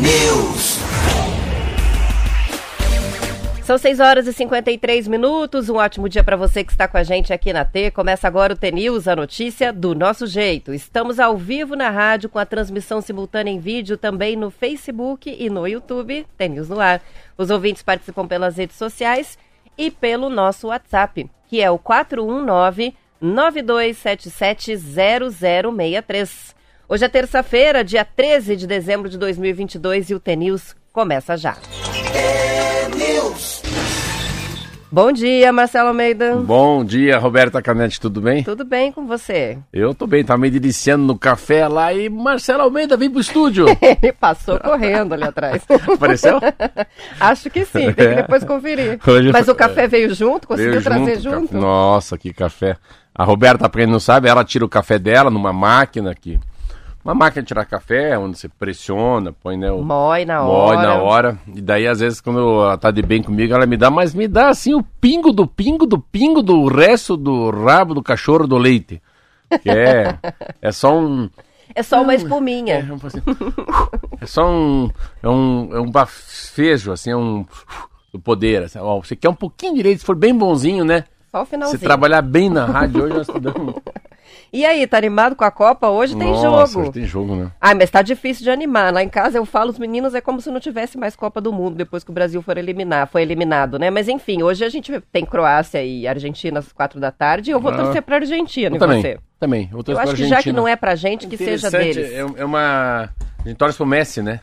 News. São 6 horas e 53 minutos. Um ótimo dia para você que está com a gente aqui na T. Começa agora o T-News, a notícia do nosso jeito. Estamos ao vivo na rádio com a transmissão simultânea em vídeo também no Facebook e no YouTube. T-News no ar. Os ouvintes participam pelas redes sociais e pelo nosso WhatsApp, que é o 419 9277 0063. Hoje é terça-feira, dia 13 de dezembro de 2022 e o T-News começa já. Bom dia, Marcelo Almeida. Bom dia, Roberta Canete, tudo bem? Tudo bem com você? Eu tô bem, tá me deliciando no café lá e Marcelo Almeida vem pro estúdio. Ele passou correndo ali atrás. Apareceu? Acho que sim, tem que depois conferir. Hoje Mas o café veio junto? Conseguiu Veio trazer junto, junto? ca- Nossa, que café. A Roberta, pra quem não sabe, ela tira o café dela numa máquina aqui. Uma máquina de tirar café, onde você pressiona, põe, né, o... Mói na Mói hora. na hora. E daí, às vezes, quando ela tá de bem comigo, ela me dá, mas me dá assim o pingo do pingo do pingo do resto do rabo do cachorro do leite. Que é, é só um. É só uma É, espuminha. vamos fazer- é só um. É um, é um bafejo, assim, é um. Do poder. Assim, ó, você quer um pouquinho de leite, se for bem bonzinho, né? Só o Se finalzinho. trabalhar bem na rádio hoje, nós damos. E aí, tá animado com a Copa? Hoje tem Nossa, jogo. hoje tem jogo, né? Ai, mas tá difícil de animar. Lá em casa eu falo, os meninos é como se não tivesse mais Copa do Mundo depois que o Brasil for eliminar, foi eliminado, né? Mas enfim, hoje a gente tem Croácia e Argentina às quatro da tarde e eu vou Ah. torcer pra Argentina Eu e também. você. Também. Eu, Eu acho que já que não é pra gente, que seja deles. É, é uma. A gente torce pro Messi, né?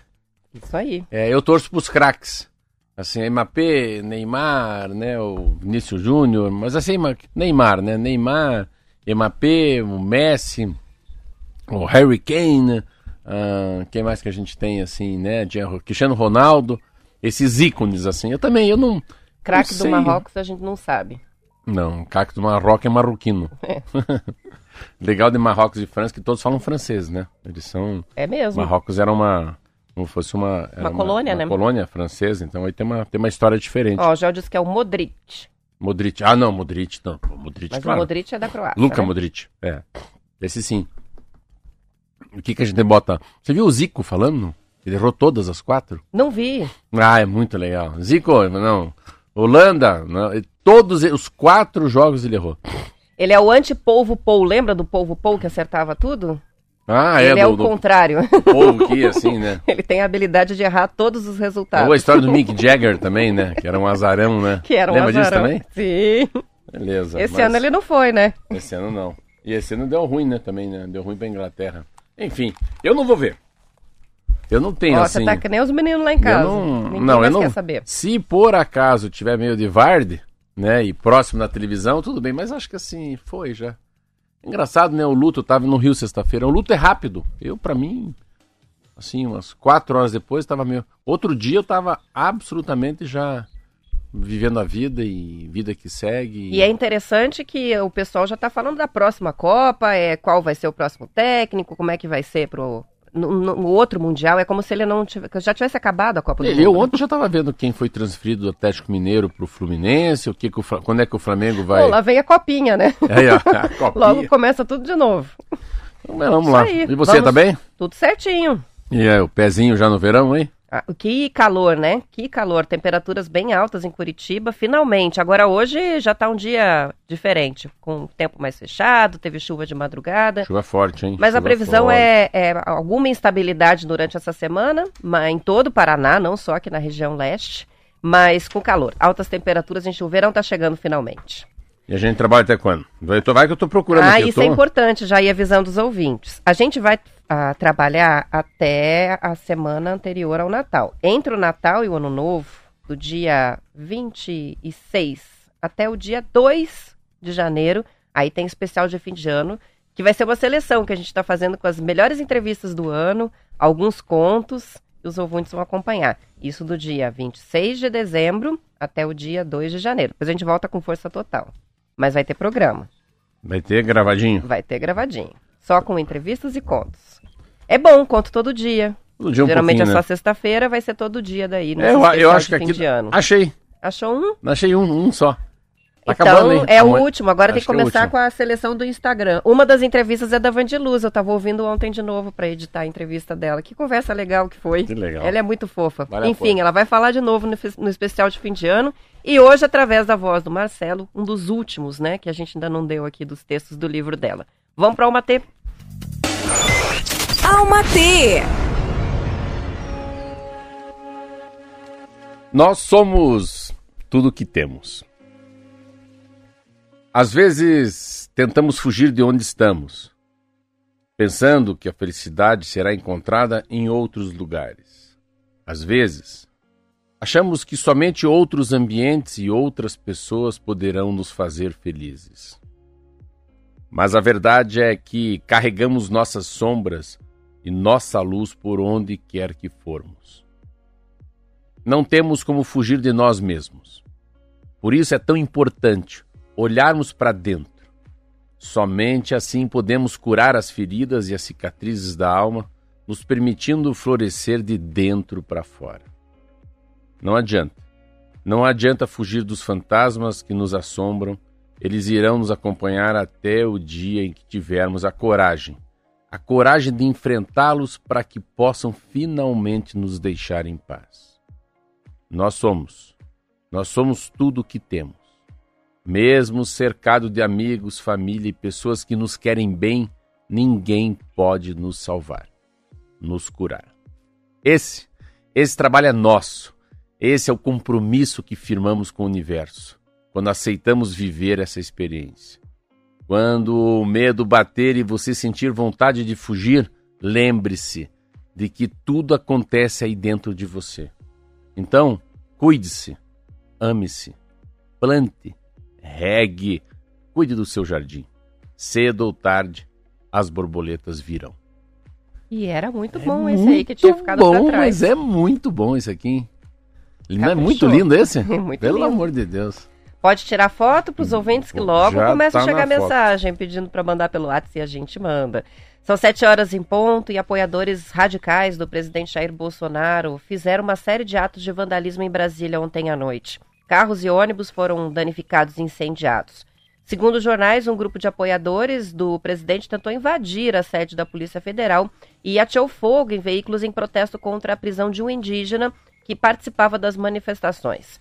Isso aí. É, eu torço pros craques. Assim, Mbappé, Neymar, né? O Vinícius Júnior, mas assim, Ma- Neymar, né? Neymar, Mbappé, o Messi, o Harry Kane, ah, quem mais que a gente tem assim, né? Cristiano Ronaldo, esses ícones assim. Eu também, eu não. Craque do. Marrocos a gente não sabe. Não, cacto do Marrocos é marroquino. Legal de Marrocos e França que todos falam francês, né? Eles são É mesmo. Marrocos era uma. Como fosse uma. era colônia, uma né? colônia francesa, então aí tem uma, tem uma história diferente. Ó, o Gel disse que é o Modric. Modric. Ah, não, Modric não. Modric, Mas claro. o Modric é da Croácia. Luca né? Modric. É. Esse sim. O que, que a gente bota? Você viu o Zico falando? Ele errou todas as quatro? Não vi. Ah, é muito legal. Zico, não. Holanda, não. Todos os quatro jogos ele errou. Ele é o anti-polvo Paul. Lembra do polvo Paul que acertava tudo? Ah, é, Ele é do, o do contrário. povo que assim, né? Ele tem a habilidade de errar todos os resultados. Ou a história do Mick Jagger também, né? Que era um azarão, né? Que era um Lembra disso azarão. também? Sim. Beleza. Esse mas ano ele não foi, né? Esse ano não. E esse ano deu ruim, né? Também, né? Deu ruim pra Inglaterra. Enfim, eu não vou ver. Eu não tenho Ó, assim. você tá que nem os meninos lá em eu casa. não, Ninguém não, eu não. saber. Se por acaso tiver meio de Varde, né? E próximo na televisão, tudo bem. Mas acho que assim, foi já. Engraçado, né? O luto eu tava no Rio sexta-feira. O luto é rápido. Eu, pra mim, assim, umas quatro horas depois, tava meio. Outro dia eu tava absolutamente já vivendo a vida e vida que segue. E é interessante que o pessoal já tá falando da próxima Copa, é qual vai ser o próximo técnico, como é que vai ser pro. No, no- outro Mundial, é como se ele não tivesse, já tivesse acabado a Copa do Eu Mundo. ontem já tava vendo quem foi transferido do Atlético Mineiro pro Fluminense, o que que o quando é que o Flamengo vai. Lá vem a copinha, né? Aí, ó, a copinha. Logo começa tudo de novo. Mas vamos Isso lá. aí, E você, vamos- tá bem? Tudo certinho. E aí, o pezinho já no verão, hein? Ah, que calor, né? Que calor. Temperaturas bem altas em Curitiba, finalmente. Agora hoje já tá um dia diferente, com o tempo mais fechado, teve chuva de madrugada. Chuva forte, hein? Mas a Chuva previsão forte. é, é alguma instabilidade durante essa semana, mas em todo o Paraná, não só aqui na região leste, mas com calor. Altas temperaturas, gente, o verão tá chegando finalmente. E a gente trabalha até quando? Vai, que eu tô procurando Ah, isso tô- é importante, já ir avisando os ouvintes. A gente vai ah, trabalhar até a semana anterior ao Natal. Entre o Natal e o Ano Novo, do dia 26 até o dia 2 de janeiro, aí tem especial de fim de ano, que vai ser uma seleção que a gente está fazendo com as melhores entrevistas do ano, alguns contos, e os ouvintes vão acompanhar. Isso do dia 26 de dezembro até o dia 2 de janeiro. Depois a gente volta com força total. Mas vai ter programa. Vai ter gravadinho? Vai ter gravadinho. Só com entrevistas e contos. É bom, conto todo dia. Todo dia um Geralmente é só né? sexta-feira, vai ser todo dia daí. É, eu, eu acho que aqui. Achei. Achou um? Achei um, um só. Tá então, é o último. Agora tem que começar que é com a seleção do Instagram. Uma das entrevistas é da Vandiluz. Eu tava ouvindo ontem de novo para editar a entrevista dela. Que conversa legal que foi. Que legal. Ela é muito fofa. Vale Enfim, ela vai falar de novo no, no, especial de fim de ano. E hoje, através da voz do Marcelo, um dos últimos, né? Que a gente ainda não deu aqui dos textos do livro dela. Vamos para Alma T. Alma T. Nós somos tudo que temos. Às vezes tentamos fugir de onde estamos, pensando que a felicidade será encontrada em outros lugares. Às vezes, achamos que somente outros ambientes e outras pessoas poderão nos fazer felizes. Mas a verdade é que carregamos nossas sombras e nossa luz por onde quer que formos. Não temos como fugir de nós mesmos. Por isso é tão importante olharmos para dentro. Somente assim podemos curar as feridas e as cicatrizes da alma, nos permitindo florescer de dentro para fora. Não adianta. Não adianta fugir dos fantasmas que nos assombram, eles irão nos acompanhar até o dia em que tivermos a coragem, a coragem de enfrentá-los para que possam finalmente nos deixar em paz. Nós somos, nós somos tudo o que temos. Mesmo cercado de amigos, família e pessoas que nos querem bem, ninguém pode nos salvar, nos curar. Esse, esse trabalho é nosso. Esse é o compromisso que firmamos com o universo, quando aceitamos viver essa experiência. Quando o medo bater e você sentir vontade de fugir, lembre-se de que tudo acontece aí dentro de você. Então, cuide-se, ame-se, plante, regue, cuide do seu jardim. Cedo ou tarde, as borboletas virão. E era muito é bom esse aí que tinha ficado bom, pra trás. Mas é muito bom esse aqui. Não é muito lindo esse? muito Pelo lindo. amor de Deus. Pode tirar foto para os ouvintes que logo Já começa tá a chegar mensagem foto. pedindo para mandar pelo WhatsApp e a gente manda. São sete horas em ponto e apoiadores radicais do presidente Jair Bolsonaro fizeram uma série de atos de vandalismo em Brasília ontem à noite. Carros e ônibus foram danificados e incendiados. Segundo jornais, um grupo de apoiadores do presidente tentou invadir a sede da Polícia Federal e ateou fogo em veículos em protesto contra a prisão de um indígena que participava das manifestações.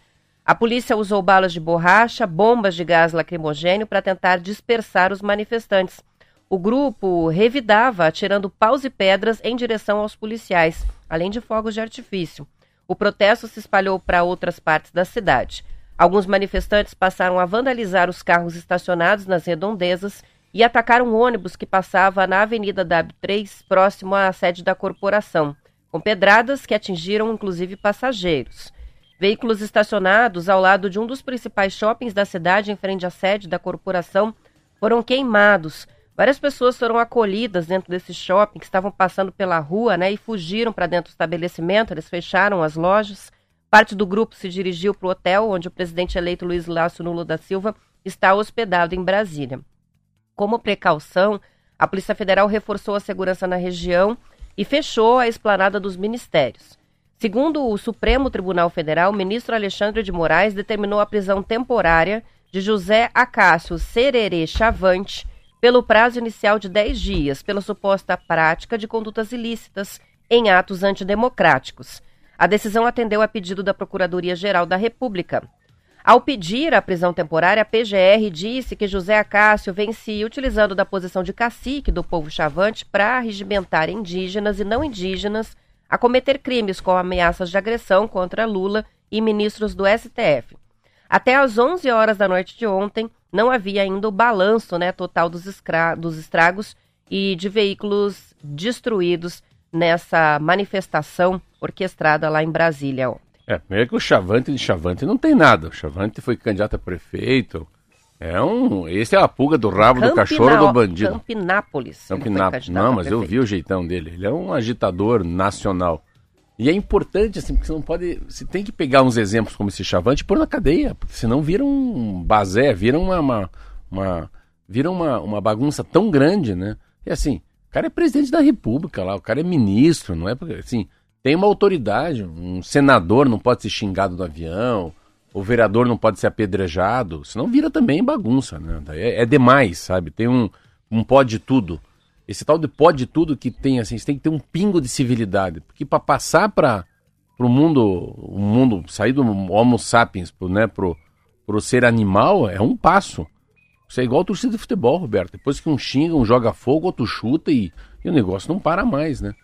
A polícia usou balas de borracha, bombas de gás lacrimogênio para tentar dispersar os manifestantes. O grupo revidava, atirando paus e pedras em direção aos policiais, além de fogos de artifício. O protesto se espalhou para outras partes da cidade. Alguns manifestantes passaram a vandalizar os carros estacionados nas redondezas e atacaram um ônibus que passava na Avenida W3, próximo à sede da corporação, com pedradas que atingiram inclusive passageiros. Veículos estacionados ao lado de um dos principais shoppings da cidade, em frente à sede da corporação, foram queimados Várias pessoas foram acolhidas dentro desse shopping, que estavam passando pela rua, né, e fugiram para dentro do estabelecimento. Eles fecharam as lojas. Parte do grupo se dirigiu para o hotel onde o presidente eleito Luiz Lácio Nulo da Silva está hospedado em Brasília. Como precaução, a Polícia Federal reforçou a segurança na região e fechou a esplanada dos ministérios. Segundo o Supremo Tribunal Federal, o ministro Alexandre de Moraes determinou a prisão temporária de José Acácio Sererê Chavante, pelo prazo inicial de 10 dias, pela suposta prática de condutas ilícitas em atos antidemocráticos. A decisão atendeu a pedido da Procuradoria-Geral da República. Ao pedir a prisão temporária, a PGR disse que José Acácio vem se utilizando da posição de cacique do povo chavante para regimentar indígenas e não indígenas a cometer crimes com ameaças de agressão contra Lula e ministros do STF. Até às 11 horas da noite de ontem, não havia ainda o balanço né, total dos, dos estragos e de veículos destruídos nessa manifestação orquestrada lá em Brasília ontem. É, primeiro que o Chavante de Chavante não tem nada. O Chavante foi candidato a prefeito. É um. Esse é a pulga do rabo Campina, do cachorro do bandido. Campinápolis. Campinápolis. Não, mas eu vi o jeitão dele. Ele é um agitador nacional. E é importante, assim, porque você não pode. Você tem que pegar uns exemplos como esse Chavante e pôr na cadeia, porque senão vira um bazé, vira uma. uma, uma vira uma, uma bagunça tão grande, né? E assim, o cara é presidente da república lá, o cara é ministro, não é porque. Assim, tem uma autoridade, um senador não pode ser xingado no avião, o vereador não pode ser apedrejado, senão vira também bagunça, né? É, é demais, sabe? Tem um, um pode tudo. Esse tal de pode tudo que tem, assim, você tem que ter um pingo de civilidade. Porque para passar para o mundo, o mundo, sair do Homo sapiens pro, né, pro, pro ser animal, é um passo. Isso é igual a torcida de futebol, Roberto. Depois que um xinga, um joga fogo, outro chuta e, e o negócio não para mais, né?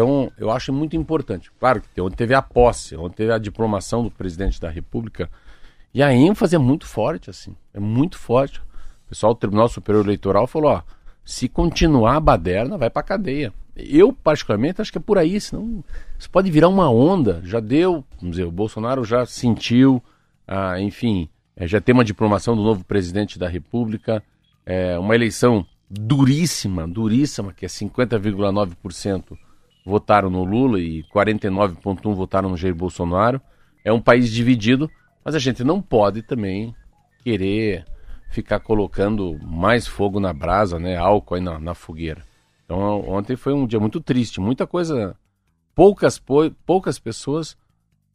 Então, eu acho muito importante. Claro que ontem teve a posse, ontem teve a diplomação do presidente da República. E a ênfase é muito forte, assim. É muito forte. O pessoal do Tribunal Superior Eleitoral falou, ó, se continuar a baderna, vai pra cadeia. Eu, particularmente, acho que é por aí, senão isso pode virar uma onda. Já deu, vamos dizer, o Bolsonaro já sentiu, ah, enfim, é, já tem uma diplomação do novo presidente da República, é, uma eleição duríssima, duríssima, que é 50,9% votaram no Lula e 49,1% votaram no Jair Bolsonaro. É um país dividido, mas a gente não pode também querer ficar colocando mais fogo na brasa, né? Álcool aí na, na fogueira. Então ontem foi um dia muito triste, muita coisa. Poucas, poucas pessoas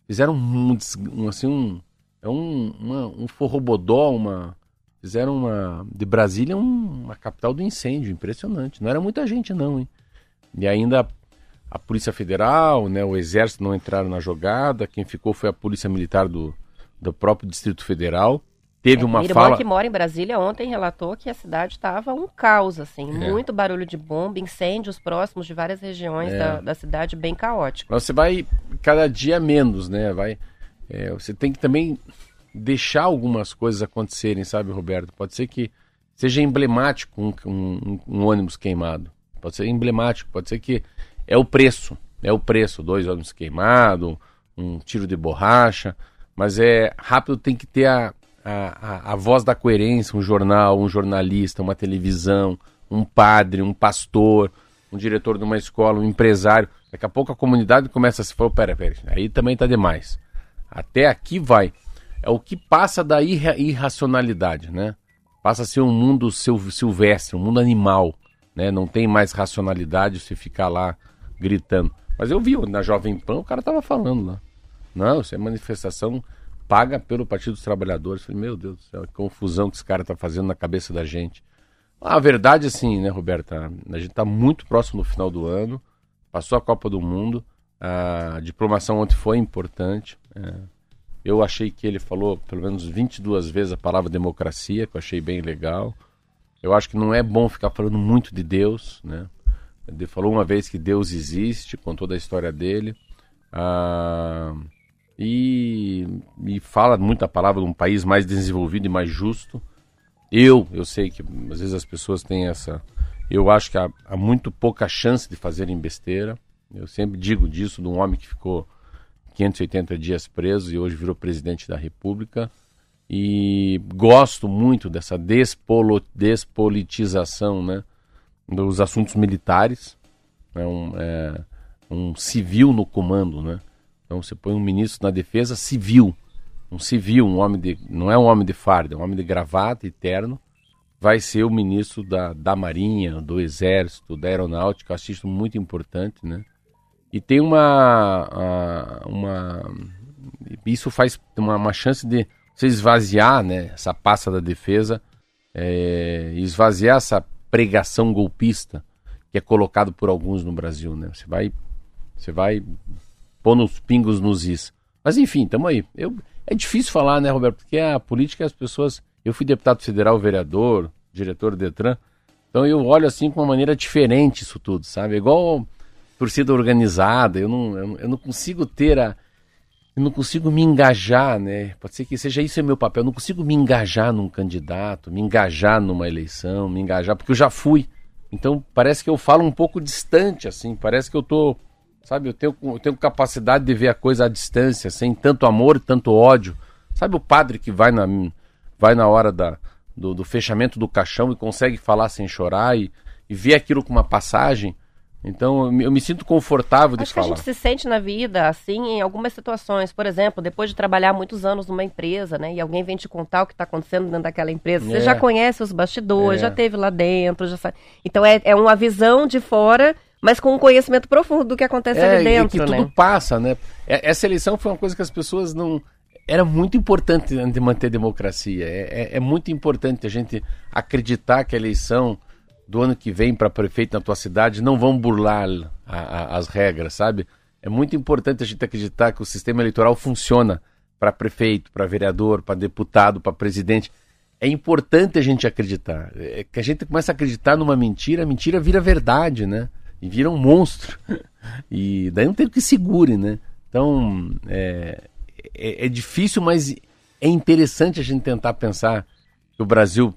fizeram um, um assim um é um, uma, um forrobodó, uma fizeram uma de Brasília um, uma capital do incêndio, impressionante. Não era muita gente não, hein? E ainda a Polícia Federal, né, o Exército não entraram na jogada, quem ficou foi a Polícia Militar do, do próprio Distrito Federal. Teve é, uma minha fala... irmã que mora em Brasília ontem relatou que a cidade estava um caos, assim, é. muito barulho de bomba, incêndios próximos de várias regiões é. da, da, cidade, bem caótico. Você vai cada dia menos, né? Vai, é, você tem que também deixar algumas coisas acontecerem, sabe, Roberto? Pode ser que seja emblemático um, um, um ônibus queimado. Pode ser emblemático, pode ser que é o preço. É o preço, dois ônibus queimados, um tiro de borracha, mas é rápido tem que ter a, a, a, voz da coerência, um jornal, um jornalista, uma televisão, um padre, um pastor, um diretor de uma escola, um empresário. Daqui a pouco a comunidade começa a se falar, pera, pera, aí também está demais. Até aqui vai. É o que passa da irra irracionalidade, né? Passa a ser um mundo silvestre, um mundo animal, né? Não tem mais racionalidade se ficar lá gritando. Mas eu vi na Jovem Pan, o cara tava falando lá. Não, isso é manifestação paga pelo Partido dos Trabalhadores. Falei, meu Deus do céu, que confusão que esse cara tá fazendo na cabeça da gente. A verdade, assim, né, Roberta? A gente tá muito próximo do final do ano, passou a Copa do Mundo, a diplomação ontem foi importante. É. Eu achei que ele falou pelo menos 22 vezes a palavra democracia, que eu achei bem legal. Eu acho que não é bom ficar falando muito de Deus, né? Ele falou uma vez que Deus existe, com toda a história dele. Ah, e, e fala muita palavra de um país mais desenvolvido e mais justo. Eu, eu sei que às vezes as pessoas têm essa. Eu acho que há, há muito pouca chance de fazerem besteira. Eu sempre digo disso de um homem que ficou 580 dias preso e hoje virou presidente da República. E gosto muito dessa despolo, despolitização, né? Dos assuntos militares, né, um, é, um civil no comando, né? Então você põe um ministro na defesa civil, um civil, um homem de, não é um homem de farda, é um homem de gravata e terno, vai ser o ministro da, da Marinha, do Exército, da Aeronáutica, acho isso muito importante, né? E tem uma, uma isso faz uma, uma chance de você esvaziar, né, essa pasta da defesa, é, esvaziar essa pregação golpista que é colocado por alguns no Brasil, né? Você vai, você vai pôr nos pingos nos is. Mas enfim, tamo aí. Eu, é difícil falar, né, Roberto? Porque a política as pessoas. Eu fui deputado federal, vereador, diretor do Detran. Então eu olho assim com uma maneira diferente isso tudo, sabe? É igual torcida organizada. Eu não, eu não consigo ter a, não consigo me engajar, né? Pode ser que seja isso é meu papel. Eu não consigo me engajar num candidato, me engajar numa eleição, me engajar, porque eu já fui. Então parece que eu falo um pouco distante, assim. Parece que eu tô, sabe, eu tenho, eu tenho capacidade de ver a coisa à distância, sem tanto amor tanto ódio. Sabe o padre que vai na, vai na hora da, do, do fechamento do caixão e consegue falar sem chorar e, e ver aquilo com uma passagem? Então, eu me sinto confortável de Acho falar. Acho que a gente se sente na vida, assim, em algumas situações. Por exemplo, depois de trabalhar muitos anos numa empresa, né? E alguém vem te contar o que está acontecendo dentro daquela empresa. É. Você já conhece os bastidores, é. já teve lá dentro, já sabe. Então, é, é uma visão de fora, mas com um conhecimento profundo do que acontece é, ali dentro, e que né? tudo passa, né? Essa eleição foi uma coisa que as pessoas não... era muito importante manter a democracia. É, é, é, muito importante a gente acreditar que a eleição do ano que vem para prefeito na tua cidade não vão burlar a, a, as regras, sabe? É muito importante a gente acreditar que o sistema eleitoral funciona para prefeito, para vereador, para deputado, para presidente. É importante a gente acreditar. É que a gente começa a acreditar numa mentira, a mentira vira verdade, né? E vira um monstro. E daí não tem o que segure, né? Então, é, é, é difícil, mas é interessante a gente tentar pensar que o Brasil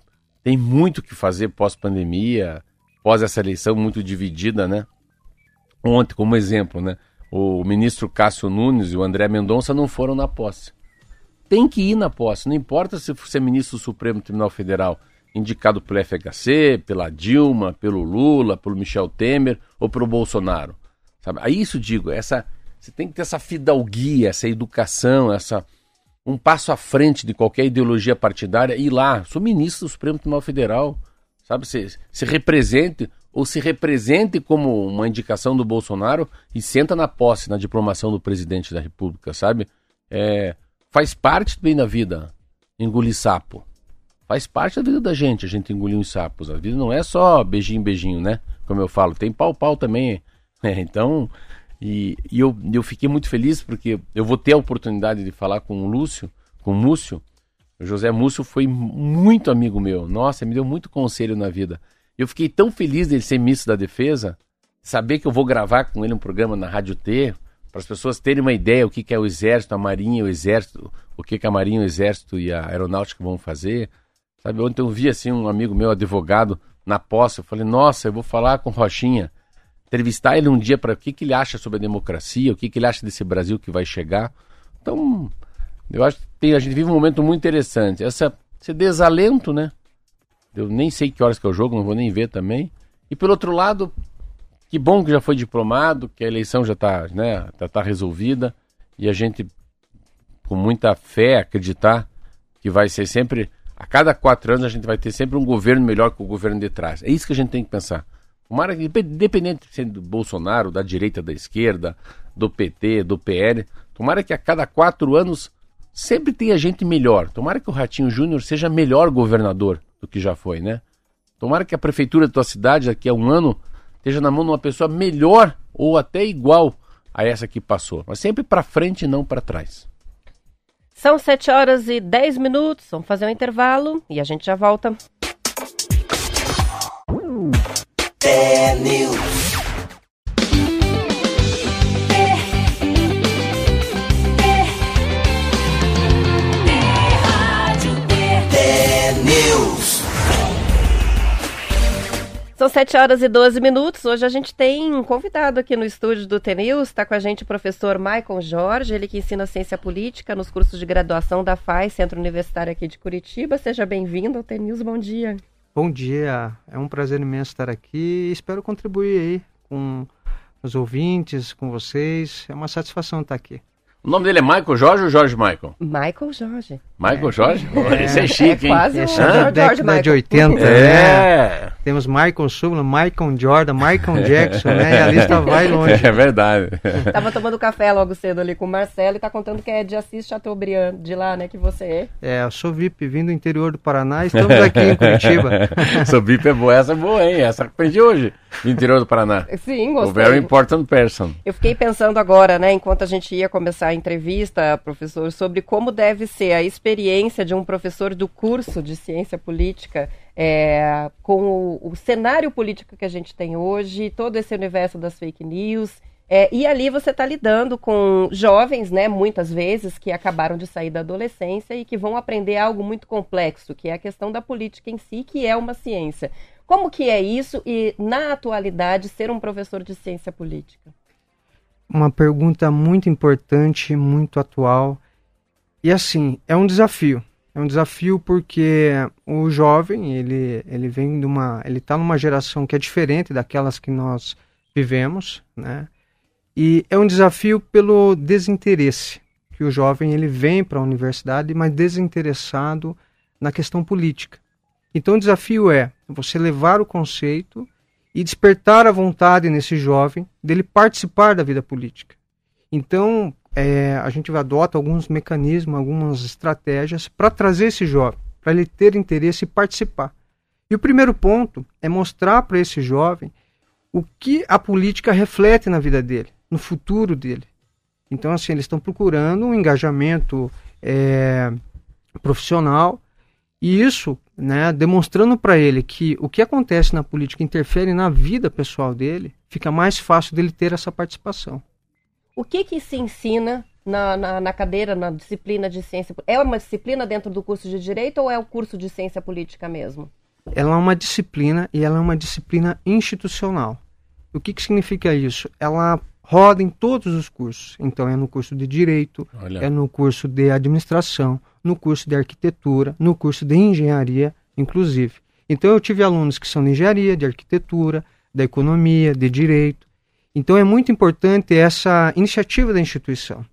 tem muito que fazer pós-pandemia, pós essa eleição muito dividida, né? Ontem, como exemplo, né? O ministro Cássio Nunes e o André Mendonça não foram na posse. Tem que ir na posse, não importa se você é ministro do Supremo Tribunal Federal, indicado pelo FHC, pela Dilma, pelo Lula, pelo Michel Temer ou pelo Bolsonaro. Sabe? Aí isso digo, essa você tem que ter essa fidalguia, essa educação, essa um passo à frente de qualquer ideologia partidária e ir lá, sou ministro do Supremo Tribunal Federal, sabe? Se, se represente ou se represente como uma indicação do Bolsonaro e senta na posse, na diplomação do presidente da República, sabe? É, faz parte bem da vida engolir sapo. Faz parte da vida da gente a gente engolir uns sapos. A vida não é só beijinho, beijinho, né? Como eu falo, tem pau-pau também. É, então, e, e eu, eu fiquei muito feliz porque eu vou ter a oportunidade de falar com o Lúcio, com o Múcio. O José Múcio foi muito amigo meu. Nossa, me deu muito conselho na vida. Eu fiquei tão feliz dele ser ministro da Defesa, saber que eu vou gravar com ele um programa na Rádio T, para as pessoas terem uma ideia o que, que é o Exército, a Marinha, o Exército, o que, que a Marinha, o Exército e a Aeronáutica vão fazer. Sabe, ontem eu vi assim um amigo meu, advogado, na posse, eu falei, nossa, eu vou falar com Rochinha entrevistar ele um dia para o que, que ele acha sobre a democracia, o que, que ele acha desse Brasil que vai chegar. Então, eu acho que tem, a gente vive um momento muito interessante. Essa, esse desalento, né? Eu nem sei que horas que é o jogo, não vou nem ver também. E pelo outro lado, que bom que já foi diplomado, que a eleição já está né, tá, tá resolvida e a gente, com muita fé, acreditar que vai ser sempre, a cada quatro anos a gente vai ter sempre um governo melhor que o governo de trás. É isso que a gente tem que pensar. Tomara que, independente sendo do Bolsonaro, da direita, da esquerda, do PT, do PL, tomara que a cada quatro anos sempre tenha gente melhor. Tomara que o Ratinho Júnior seja melhor governador do que já foi, né? Tomara que a prefeitura da tua cidade daqui a um ano esteja na mão de uma pessoa melhor ou até igual a essa que passou. Mas sempre para frente e não para trás. São sete horas e dez minutos. Vamos fazer um intervalo e a gente já volta. News. São 7 horas e 12 minutos. Hoje a gente tem um convidado aqui no estúdio do TNews. Está com a gente o professor Michael Jorge, ele que ensina ciência política nos cursos de graduação da FAI, Centro Universitário aqui de Curitiba. Seja bem-vindo ao TNews. Bom dia. Bom dia, é um prazer imenso estar aqui. Espero contribuir aí com os ouvintes, com vocês. É uma satisfação estar aqui. O nome dele é Michael Jorge ou Jorge Michael? Michael Jorge. Michael é. Jorge? É. Esse é chique, é quase hein? Esse é da década de 80, é. né? Temos Michael Sublan, Michael Jordan, Michael Jackson, né? E a lista vai longe. É verdade. Tava tomando café logo cedo ali com o Marcelo e tá contando que é de Assis Chateaubriand, de lá, né, que você é. É, eu sou VIP, vindo do interior do Paraná e estamos aqui em Curitiba. sou VIP é boa, essa é boa, hein? Essa que aprendi hoje, interior do Paraná. Sim, gostei. O very important person. Eu fiquei pensando agora, né, enquanto a gente ia começar a entrevista, professor, sobre como deve ser a experiência de um professor do curso de ciência política é, com o, o, cenário político que a gente tem hoje, todo esse universo das fake news. É, e ali você está lidando com jovens, né, muitas vezes, que acabaram de sair da adolescência e que vão aprender algo muito complexo, que é a questão da política em si, que é uma ciência. Como que é isso e, na atualidade, ser um professor de ciência política? Uma pergunta muito importante, muito atual. E assim, é um desafio. É um desafio porque o jovem, ele, ele vem de uma, ele está numa geração que é diferente daquelas que nós vivemos, né? E é um desafio pelo desinteresse, que o jovem ele vem para a universidade, mas desinteressado na questão política. Então o desafio é você levar o conceito e despertar a vontade nesse jovem dele participar da vida política. Então, é, a gente adota alguns mecanismos, algumas estratégias para trazer esse jovem, para ele ter interesse e participar. E o primeiro ponto é mostrar para esse jovem o que a política reflete na vida dele, no futuro dele. Então, assim, eles estão procurando um engajamento é, profissional e isso, né, demonstrando para ele que o que acontece na política interfere na vida pessoal dele, fica mais fácil dele ter essa participação. O que que se ensina na, na, na, cadeira, na disciplina de ciência? É uma disciplina dentro do curso de direito ou é o curso de ciência política mesmo? Ela é uma disciplina e ela é uma disciplina institucional. O que, que significa isso? Ela roda em todos os cursos. Então é no curso de direito, Olha. é no curso de administração, no curso de arquitetura, no curso de engenharia, inclusive. Então eu tive alunos que são de engenharia, de arquitetura, da economia, de direito. Então é muito importante essa iniciativa da instituição.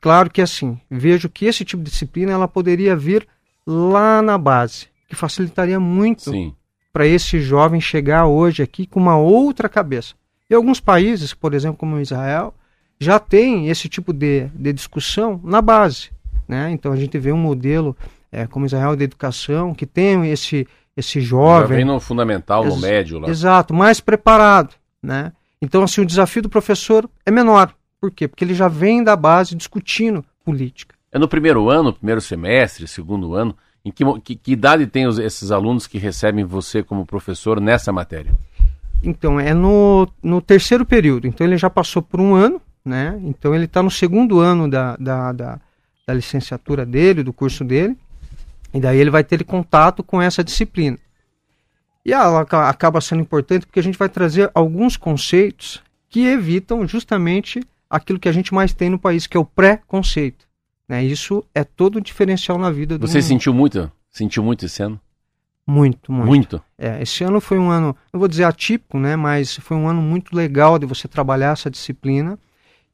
Claro que assim, vejo que esse tipo de disciplina ela poderia vir lá na base, que facilitaria muito para esse jovem chegar hoje aqui com uma outra cabeça. E alguns países, por exemplo, como Israel, já tem esse tipo de, de discussão na base. Né? Então a gente vê um modelo é, como Israel de educação que tem esse, esse jovem. Já vem no fundamental, no médio lá. Exato, mais preparado. Né? Então, assim, o desafio do professor é menor. Por quê? Porque ele já vem da base discutindo política. É no primeiro ano, primeiro semestre, segundo ano, em que, que, que idade tem os, esses alunos que recebem você como professor nessa matéria? Então, é no, no terceiro período. Então, ele já passou por um ano, né? Então, ele está no segundo ano da, da, da, da licenciatura dele, do curso dele, e daí ele vai ter contato com essa disciplina. E ela acaba sendo importante porque a gente vai trazer alguns conceitos que evitam justamente aquilo que a gente mais tem no país, que é o pré-conceito. Né? Isso é todo o diferencial na vida do Você mundo. sentiu muito? Sentiu muito esse ano? Muito, muito. Muito? É, esse ano foi um ano, não vou dizer atípico, né? Mas foi um ano muito legal de você trabalhar essa disciplina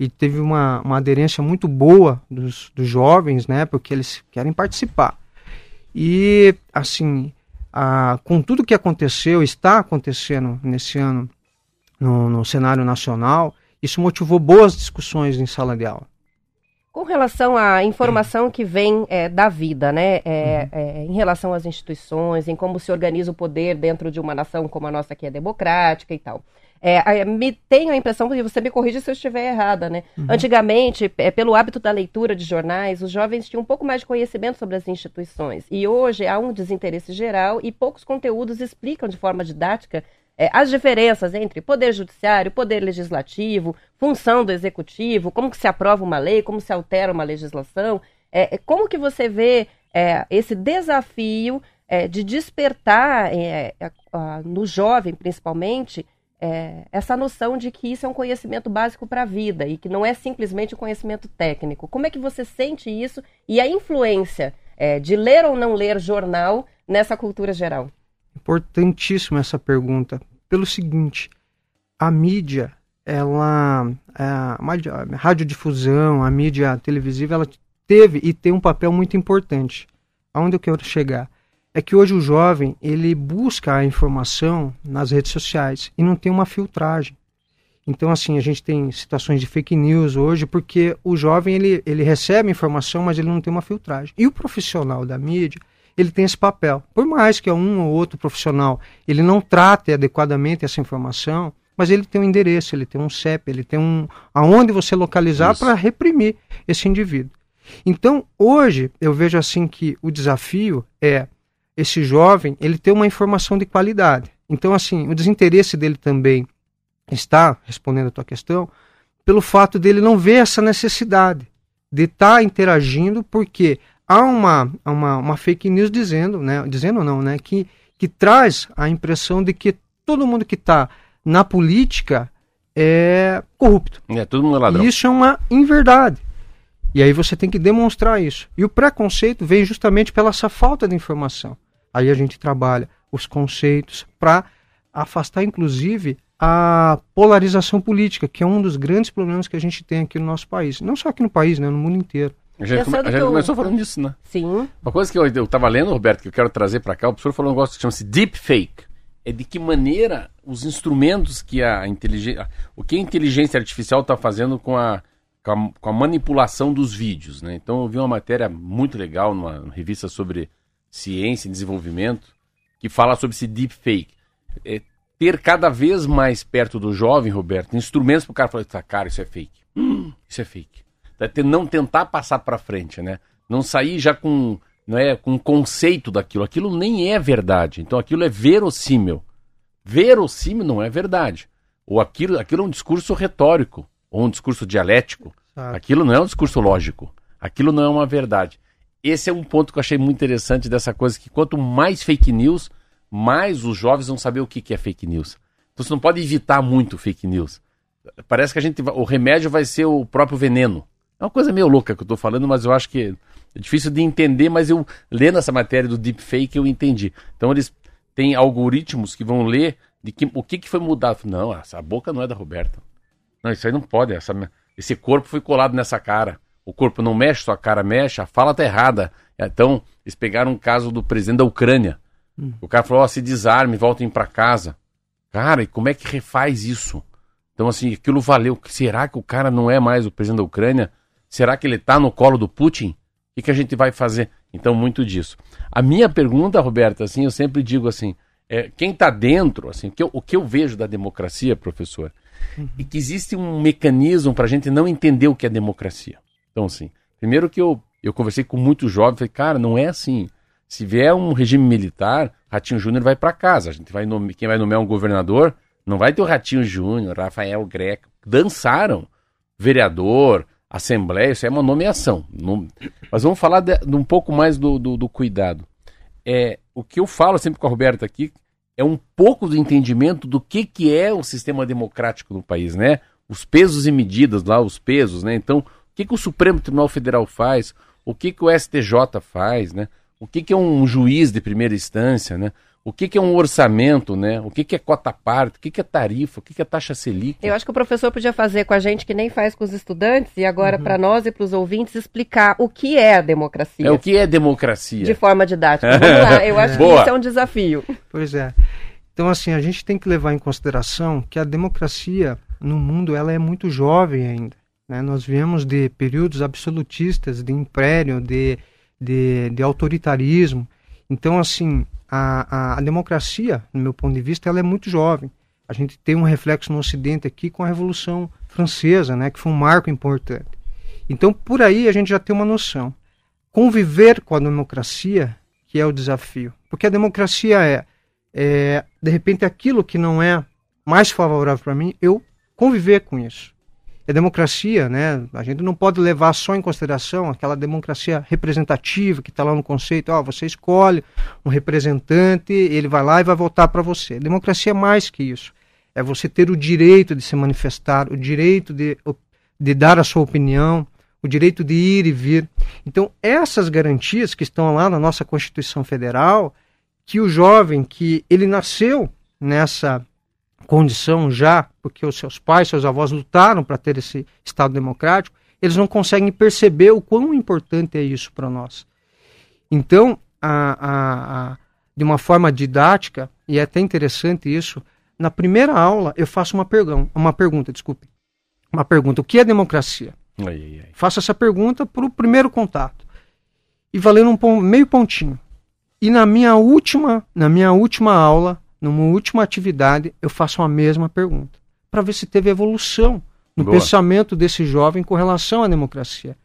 e teve uma, uma aderência muito boa dos, dos jovens, né? Porque eles querem participar. E, assim, a, com tudo que aconteceu, está acontecendo nesse ano no, no cenário nacional, isso motivou boas discussões em sala de aula. Com relação à informação que vem é, da vida, né, é, uhum. é, em relação às instituições, em como se organiza o poder dentro de uma nação como a nossa que é democrática e tal. É, me tenho a impressão, que você me corrija se eu estiver errada, né? Uhum. Antigamente, é, pelo hábito da leitura de jornais, os jovens tinham um pouco mais de conhecimento sobre as instituições. E hoje há um desinteresse geral e poucos conteúdos explicam de forma didática é, as diferenças entre poder judiciário, poder legislativo, função do executivo, como que se aprova uma lei, como se altera uma legislação. É, é como que você vê é, esse desafio é, de despertar no jovem, principalmente, é, essa noção de que isso é um conhecimento básico para a vida e que não é simplesmente um conhecimento técnico. Como é que você sente isso e a influência é, de ler ou não ler jornal nessa cultura geral? Importantíssima essa pergunta. Pelo seguinte, a mídia, ela, a, a radiodifusão, a mídia televisiva, ela teve e tem um papel muito importante. Aonde eu quero chegar? É que hoje o jovem ele busca a informação nas redes sociais e não tem uma filtragem. Então, assim, a gente tem situações de fake news hoje porque o jovem ele, ele recebe informação, mas ele não tem uma filtragem. E o profissional da mídia, ele tem esse papel. Por mais que um ou outro profissional ele não trate adequadamente essa informação, mas ele tem um endereço, ele tem um CEP, ele tem um aonde você localizar para reprimir esse indivíduo. Então, hoje eu vejo assim que o desafio é esse jovem ele ter uma informação de qualidade. Então, assim, o desinteresse dele também está, respondendo a tua questão, pelo fato dele não ver essa necessidade de estar tá interagindo, porque há uma, uma, uma fake news dizendo, né, dizendo não, né, que, que traz a impressão de que todo mundo que está na política é corrupto. É, todo mundo é ladrão. E isso é uma inverdade. E aí você tem que demonstrar isso. E o preconceito vem justamente pela essa falta de informação. Aí a gente trabalha os conceitos para afastar, inclusive, a polarização política, que é um dos grandes problemas que a gente tem aqui no nosso país. Não só aqui no país, né, no mundo inteiro. A gente, come, a gente começou falando disso, né? Sim. Uma coisa que eu estava lendo, Roberto, que eu quero trazer para cá, o professor falou um negócio que chama-se deepfake. É de que maneira os instrumentos que a inteligência. O que a inteligência artificial está fazendo com a com a, com a, manipulação dos vídeos, né? Então eu vi uma matéria muito legal numa revista sobre ciência e desenvolvimento que fala sobre esse deepfake. É, ter cada vez mais perto do jovem, Roberto, instrumentos para o cara falar, tá, cara, isso é fake. Hum, isso é fake. Não tentar passar para frente, né? Não sair já com, não é, com conceito daquilo. Aquilo nem é verdade. Então aquilo é verossímil. Verossímil não é verdade. Ou aquilo, aquilo é um discurso retórico, ou um discurso dialético. Aquilo não é um discurso lógico. Aquilo não é uma verdade. Esse é um ponto que eu achei muito interessante dessa coisa, que quanto mais fake news, mais os jovens vão saber o que é fake news. Então você não pode evitar muito fake news. Parece que a gente, o remédio vai ser o próprio veneno. É uma coisa meio louca que eu estou falando, mas eu acho que é difícil de entender, mas eu, lendo essa matéria do deepfake, eu entendi. Então eles têm algoritmos que vão ler de que, o que, que foi mudado. Não, essa boca não é da Roberta. Não, isso aí não pode. Essa, esse corpo foi colado nessa cara. O corpo não mexe, sua cara mexe, a fala tá errada. Então, eles pegaram um caso do presidente da Ucrânia. Hum. O cara falou: oh, se desarme, voltem para casa. Cara, e como é que refaz isso? Então, assim, aquilo valeu. Será que o cara não é mais o presidente da Ucrânia? Será que ele está no colo do Putin? O que, que a gente vai fazer? Então, muito disso. A minha pergunta, Roberta, assim, eu sempre digo assim, é, quem está dentro, assim, o que, eu, o que eu vejo da democracia, professor, uhum. é que existe um mecanismo para a gente não entender o que é democracia. Então, assim, primeiro que eu, eu conversei com muitos jovens, falei, cara, não é assim. Se vier um regime militar, Ratinho Júnior vai para casa. A gente vai nome... quem vai nomear um governador, não vai ter o Ratinho Júnior, Rafael Greco. Dançaram. Vereador, Assembleia, isso é uma nomeação. Mas vamos falar de, de um pouco mais do, do, do, cuidado. É, o que eu falo sempre com a Roberta aqui é um pouco do entendimento do que, que é o sistema democrático no país, né? Os pesos e medidas lá, os pesos, né? Então, o que, que o Supremo Tribunal Federal faz? O que, que o STJ faz, né? O que, que é um juiz de primeira instância, né? O que, que, é um orçamento, né? O que, que é cota parte, o que, que, é tarifa, o que, que é taxa Selic. Eu acho que o professor podia fazer com a gente que nem faz com os estudantes, e agora uhum. para nós e para os ouvintes explicar o que é a democracia. É o que é democracia. De forma didática. Vamos lá, eu acho Boa. que isso é um desafio. Pois é. Então, assim, a gente tem que levar em consideração que a democracia no mundo ela é muito jovem ainda. Né? Nós viemos de períodos absolutistas, de império, de, de, de autoritarismo. Então, assim, a, a, a, democracia, no meu ponto de vista, ela é muito jovem. A gente tem um reflexo no Ocidente aqui com a Revolução Francesa, né, que foi um marco importante. Então, por aí a gente já tem uma noção. Conviver com a democracia que é o desafio. Porque a democracia é, é de repente, aquilo que não é mais favorável para mim, eu conviver com isso a democracia, né? A gente não pode levar só em consideração aquela democracia representativa que está lá no conceito. Ó, você escolhe um representante, ele vai lá e vai votar para você. Democracia é mais que isso. É você ter o direito de se manifestar, o direito de, de dar a sua opinião, o direito de ir e vir. Então, essas garantias que estão lá na nossa Constituição Federal, que o jovem que ele nasceu nessa condição já, porque os seus pais, seus avós lutaram para ter esse Estado democrático, eles não conseguem perceber o quão importante é isso para nós. Então, a, a, a, de uma forma didática, e é até interessante isso, na primeira aula eu faço uma, pergunta, uma pergunta, desculpe. Uma pergunta, o que é democracia? Ai, ai, ai. Faço essa pergunta para o primeiro contato. E valendo um meio pontinho. E na minha última, na minha última aula, numa última atividade, eu faço a mesma pergunta, para ver se teve evolução no Boa. pensamento desse jovem com relação à democracia.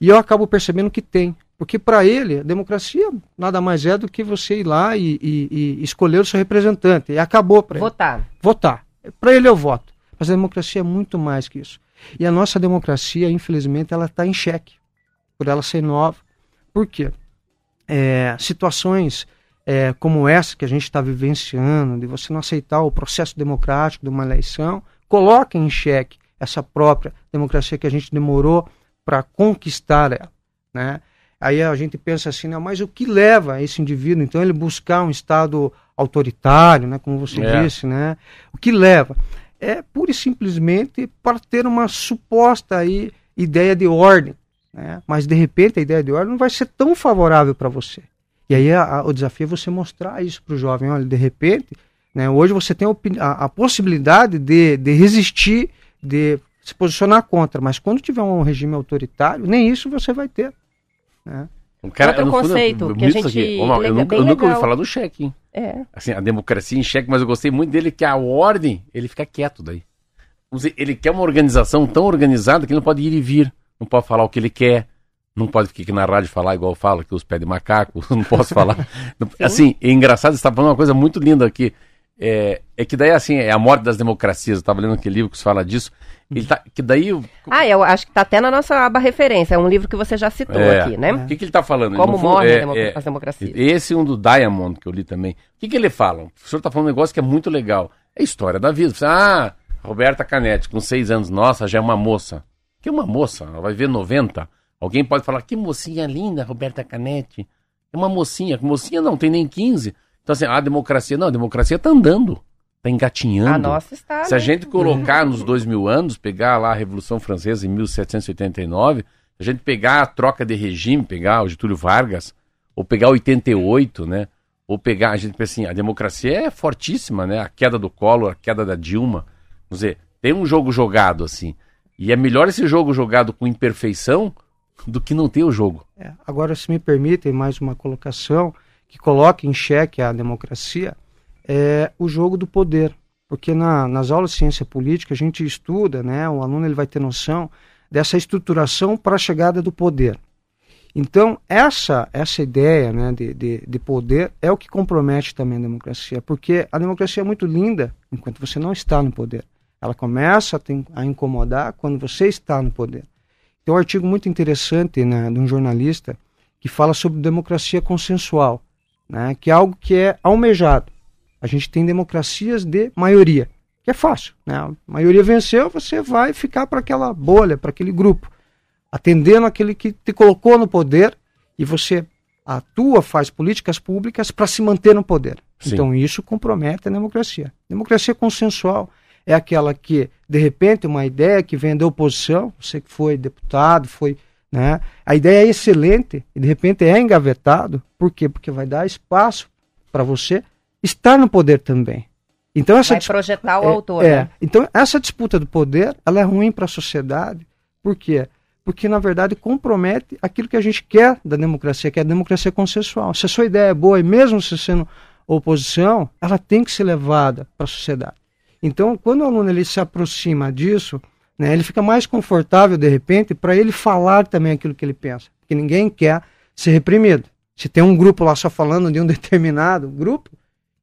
E eu acabo percebendo que tem. Porque para ele, a democracia nada mais é do que você ir lá e, e, e escolher o seu representante. E acabou para ele. Votar. Votar. Para ele eu voto. Mas a democracia é muito mais que isso. E a nossa democracia, infelizmente, ela está em xeque. Por ela ser nova. Por quê? É, situações é, como essa que a gente está vivenciando, de você não aceitar o processo democrático de uma eleição, coloca em xeque essa própria democracia que a gente demorou para conquistar ela, né? Aí a gente pensa assim, não, mas o que leva esse indivíduo, então, ele buscar um Estado autoritário, né, como você é. disse, né? O que leva? É pura e simplesmente para ter uma suposta aí, ideia de ordem, né? Mas, de repente, a ideia de ordem não vai ser tão favorável para você. E aí a, a, o desafio é você mostrar isso para o jovem. Olha, de repente, né, hoje você tem a, a possibilidade de, de resistir, de se posicionar contra. Mas quando tiver um regime autoritário, nem isso você vai ter. Né? Um cara, Outro fundo, conceito que a gente aqui. Ô, Mal, eu, nunca, eu nunca ouvi falar do cheque, hein? É. Assim, a democracia em cheque, mas eu gostei muito dele que a ordem, ele fica quieto daí. Ele quer uma organização tão organizada que ele não pode ir e vir, não pode falar o que ele quer, não pode ficar aqui na rádio falar igual fala, que os pés de macaco, não posso falar. Assim, é engraçado, você está falando uma coisa muito linda aqui. É, é que daí, assim, é a morte das democracias. Eu estava lendo aquele livro que se fala disso. Ele tá, que daí, o Ah, eu acho que tá até na nossa aba referência. É um livro que você já citou É. aqui, né? que, que ele está falando? Como morrem é- a demo- é- as democracias. Esse é um do Diamond que eu li também. O que, que ele fala? O professor está falando um negócio que é muito legal. É a história da vida. Você, ah, Roberta Canetti, com seis anos, nossa, já é uma moça. Que uma moça? Ela vai ver 90. Alguém pode falar, que mocinha linda, Roberta Canetti. É uma mocinha. Mocinha não, tem nem 15. Então, assim, a democracia, não, a democracia está andando. Está engatinhando. A nossa está. Se a né? gente colocar nos dois mil anos, pegar lá a Revolução Francesa em 1789, a gente pegar a troca de regime, pegar o Getúlio Vargas, ou pegar 88, né? Ou pegar, a gente pensa assim, a democracia é fortíssima, né? A queda do Collor, a queda da Dilma. Vamos dizer, tem um jogo jogado assim. E é melhor esse jogo jogado com imperfeição do que não ter o jogo. É, agora, se me permitem mais uma colocação que coloque em xeque a democracia, é o jogo do poder. Porque na- nas aulas de ciência política a gente estuda, né, o aluno ele vai ter noção dessa estruturação para a chegada do poder. Então, essa, essa ideia né, de, de, de poder é o que compromete também a democracia, porque a democracia é muito linda enquanto você não está no poder. Ela começa a, te- a incomodar quando você está no poder. Tem um artigo muito interessante né, de um jornalista que fala sobre democracia consensual, né, que é algo que é almejado. A gente tem democracias de maioria, que é fácil. Né? A maioria venceu, você vai ficar para aquela bolha, para aquele grupo, atendendo aquele que te colocou no poder e você atua, faz políticas públicas para se manter no poder. Sim. Então isso compromete a democracia. Democracia consensual é aquela que, de repente, uma ideia que vem da oposição, você que foi deputado, foi. Né, a ideia é excelente e de repente é engavetado. Por quê? Porque vai dar espaço para você estar no poder também. Então essa Vai projetar o é, autor, é. né? Então, essa disputa do poder, ela é ruim para a sociedade. Por quê? Porque, na verdade, compromete aquilo que a gente quer da democracia, que é a democracia consensual. Se a sua ideia é boa, e mesmo se sendo oposição, ela tem que ser levada para a sociedade. Então, quando o aluno ele se aproxima disso, né, ele fica mais confortável, de repente, para ele falar também aquilo que ele pensa. Porque ninguém quer ser reprimido. Se tem um grupo lá só falando de um determinado grupo,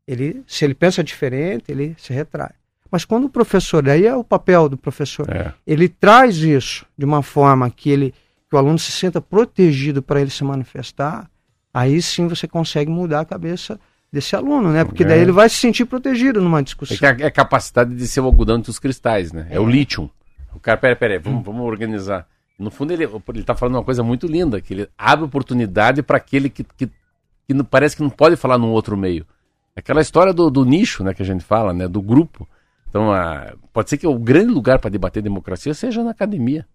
ele, se ele pensa diferente, ele se retrai. Mas quando o professor, aí é o papel do professor, É. ele traz isso de uma forma que ele que o aluno se sinta protegido para ele se manifestar, aí sim você consegue mudar a cabeça desse aluno, né? Porque daí É. ele vai se sentir protegido numa É discussão. que a, é a capacidade de ser o algodão entre os cristais, né? É, o lítio. O cara, peraí, peraí, vamos, vamos organizar. No fundo, ele, ele tá falando uma coisa muito linda, que ele abre oportunidade para aquele que, que, que não- parece que não pode falar num outro meio. É Aquela história do, do nicho, né, que a gente fala, né, do grupo. Então, a- pode ser que o grande lugar para debater democracia seja na academia,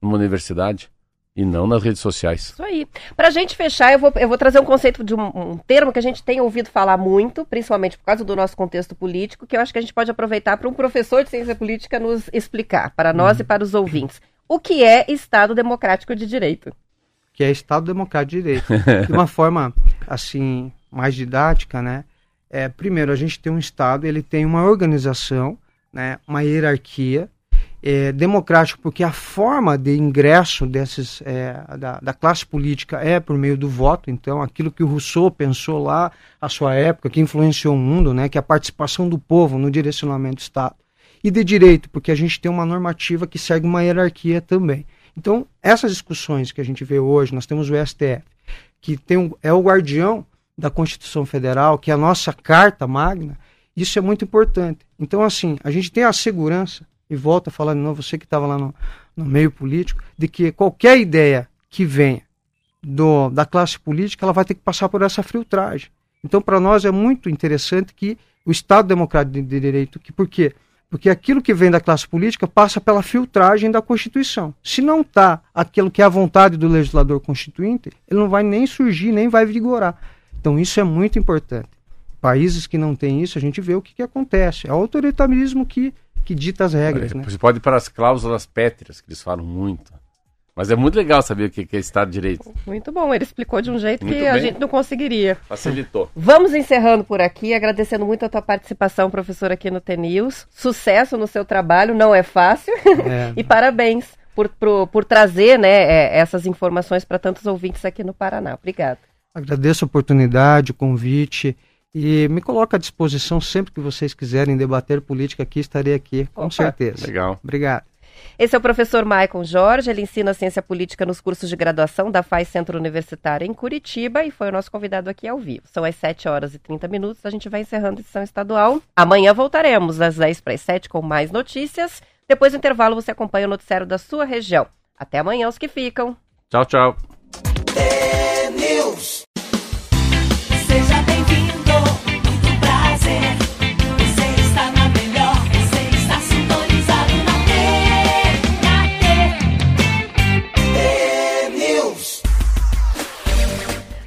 numa universidade, e não nas redes sociais. Isso aí. Pra gente fechar, eu vou, eu vou trazer um conceito de um, um termo que a gente tem ouvido falar muito, principalmente por causa do nosso contexto político, que eu acho que a gente pode aproveitar para um professor de ciência política nos explicar, para nós e para os ouvintes. O que é Estado Democrático de Direito? que é Estado Democrático de Direito. De uma forma, assim, mais didática, né? É, primeiro, a gente tem um Estado, ele tem uma organização, né, uma hierarquia, é, democrático, porque a forma de ingresso desses, é, da, da classe política é por meio do voto, então aquilo que o Rousseau pensou lá, à sua época, que influenciou o mundo, né, que é a participação do povo no direcionamento do Estado. E de direito, porque a gente tem uma normativa que segue uma hierarquia também. Então, essas discussões que a gente vê hoje, nós temos o STF, que tem um, é o guardião da Constituição Federal, que é a nossa carta magna, isso é muito importante. Então, assim, a gente tem a segurança, e volta a falar de novo, você que estava lá no, no meio político, de que qualquer ideia que venha do, da classe política, ela vai ter que passar por essa filtragem. Então, para nós é muito interessante que o Estado Democrático de de Direito, que, por quê? Porque aquilo que vem da classe política passa pela filtragem da Constituição. Se não está aquilo que é a vontade do legislador constituinte, ele não vai nem surgir, nem vai vigorar. Então isso é muito importante. Países que não têm isso, a gente vê o que, que acontece. É o autoritarismo que, que dita as regras, Você né? pode ir para as cláusulas pétreas, que eles falam muito. Mas é muito legal saber o que que é Estado de Direito. Muito bom, ele explicou de um jeito Muito que a bem. gente não conseguiria. Facilitou. Vamos encerrando por aqui, agradecendo muito a tua participação, professor, aqui no TNews. Sucesso no seu trabalho, não é fácil. É. e parabéns por, por, por trazer né, é, essas informações para tantos ouvintes aqui no Paraná. Obrigada. Agradeço a oportunidade, o convite e me coloco à disposição sempre que vocês quiserem debater política aqui, estarei aqui, com Opa. certeza. Legal. Obrigado. Esse é o professor Maicon Jorge, ele ensina ciência política nos cursos de graduação da FAI Centro Universitário em Curitiba e foi o nosso convidado aqui ao vivo. São as 7 horas e 30 minutos, a gente vai encerrando a edição estadual. Amanhã voltaremos às 10 para as 7 com mais notícias. Depois do intervalo você acompanha o noticiário da sua região. Até amanhã, os que ficam. Tchau, tchau.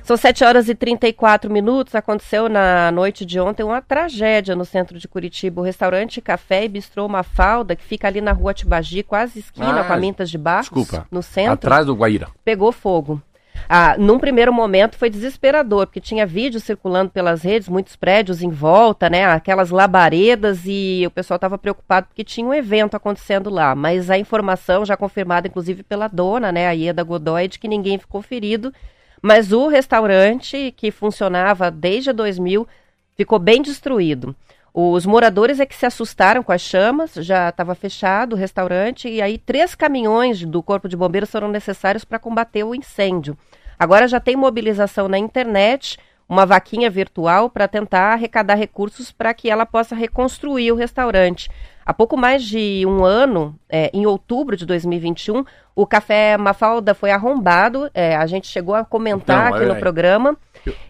São 7 horas e 34 minutos. Aconteceu na noite de ontem uma tragédia no centro de Curitiba. O restaurante Café e Bistrô Mafalda, que fica ali na rua Tibagi, quase esquina Ah, com a Mintas de Barros, Desculpa. no centro, Atrás do Guaíra. pegou fogo. Ah, num primeiro momento foi desesperador, porque tinha vídeo circulando pelas redes, muitos prédios em volta, né? Aquelas labaredas e o pessoal estava preocupado porque tinha um evento acontecendo lá. Mas a informação, já confirmada inclusive pela dona, né, a Ieda Godoy, de que ninguém ficou ferido. Mas o restaurante, que funcionava desde 2000, ficou bem destruído. Os moradores é que se assustaram com as chamas, já estava fechado o restaurante, e aí três caminhões do Corpo de Bombeiros foram necessários para combater o incêndio. Agora já tem mobilização na internet, uma vaquinha virtual para tentar arrecadar recursos para que ela possa reconstruir o restaurante. Há pouco mais de um ano, é, em outubro de 2021, o Café Mafalda foi arrombado. é, a gente chegou a comentar aqui no é. programa.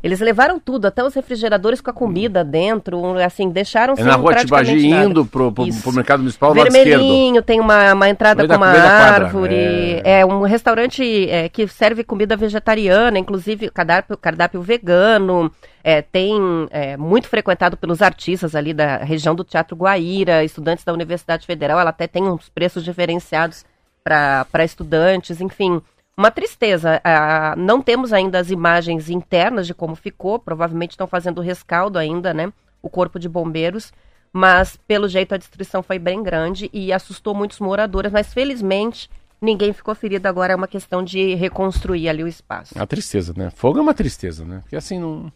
Eles levaram tudo, até os refrigeradores com a comida dentro, assim, deixaram É na rua Tibagi indo pro, pro, pro mercado municipal do lado esquerdo. Vermelhinho, tem uma, uma entrada com uma árvore. É. um restaurante é, que serve comida vegetariana, inclusive cardápio, cardápio vegano. É, tem é, muito frequentado pelos artistas ali da região do Teatro Guaíra, estudantes da Universidade Federal. Ela até tem uns preços diferenciados para estudantes, enfim. Uma tristeza. Ah, não temos ainda as imagens internas de como ficou. Provavelmente estão fazendo rescaldo ainda, né? O corpo de bombeiros. Mas, pelo jeito, a destruição foi bem grande e assustou muitos moradores. Mas, felizmente, ninguém ficou ferido. Agora é uma questão de reconstruir ali o espaço. Uma tristeza, né? Fogo é uma tristeza, né? Porque assim não.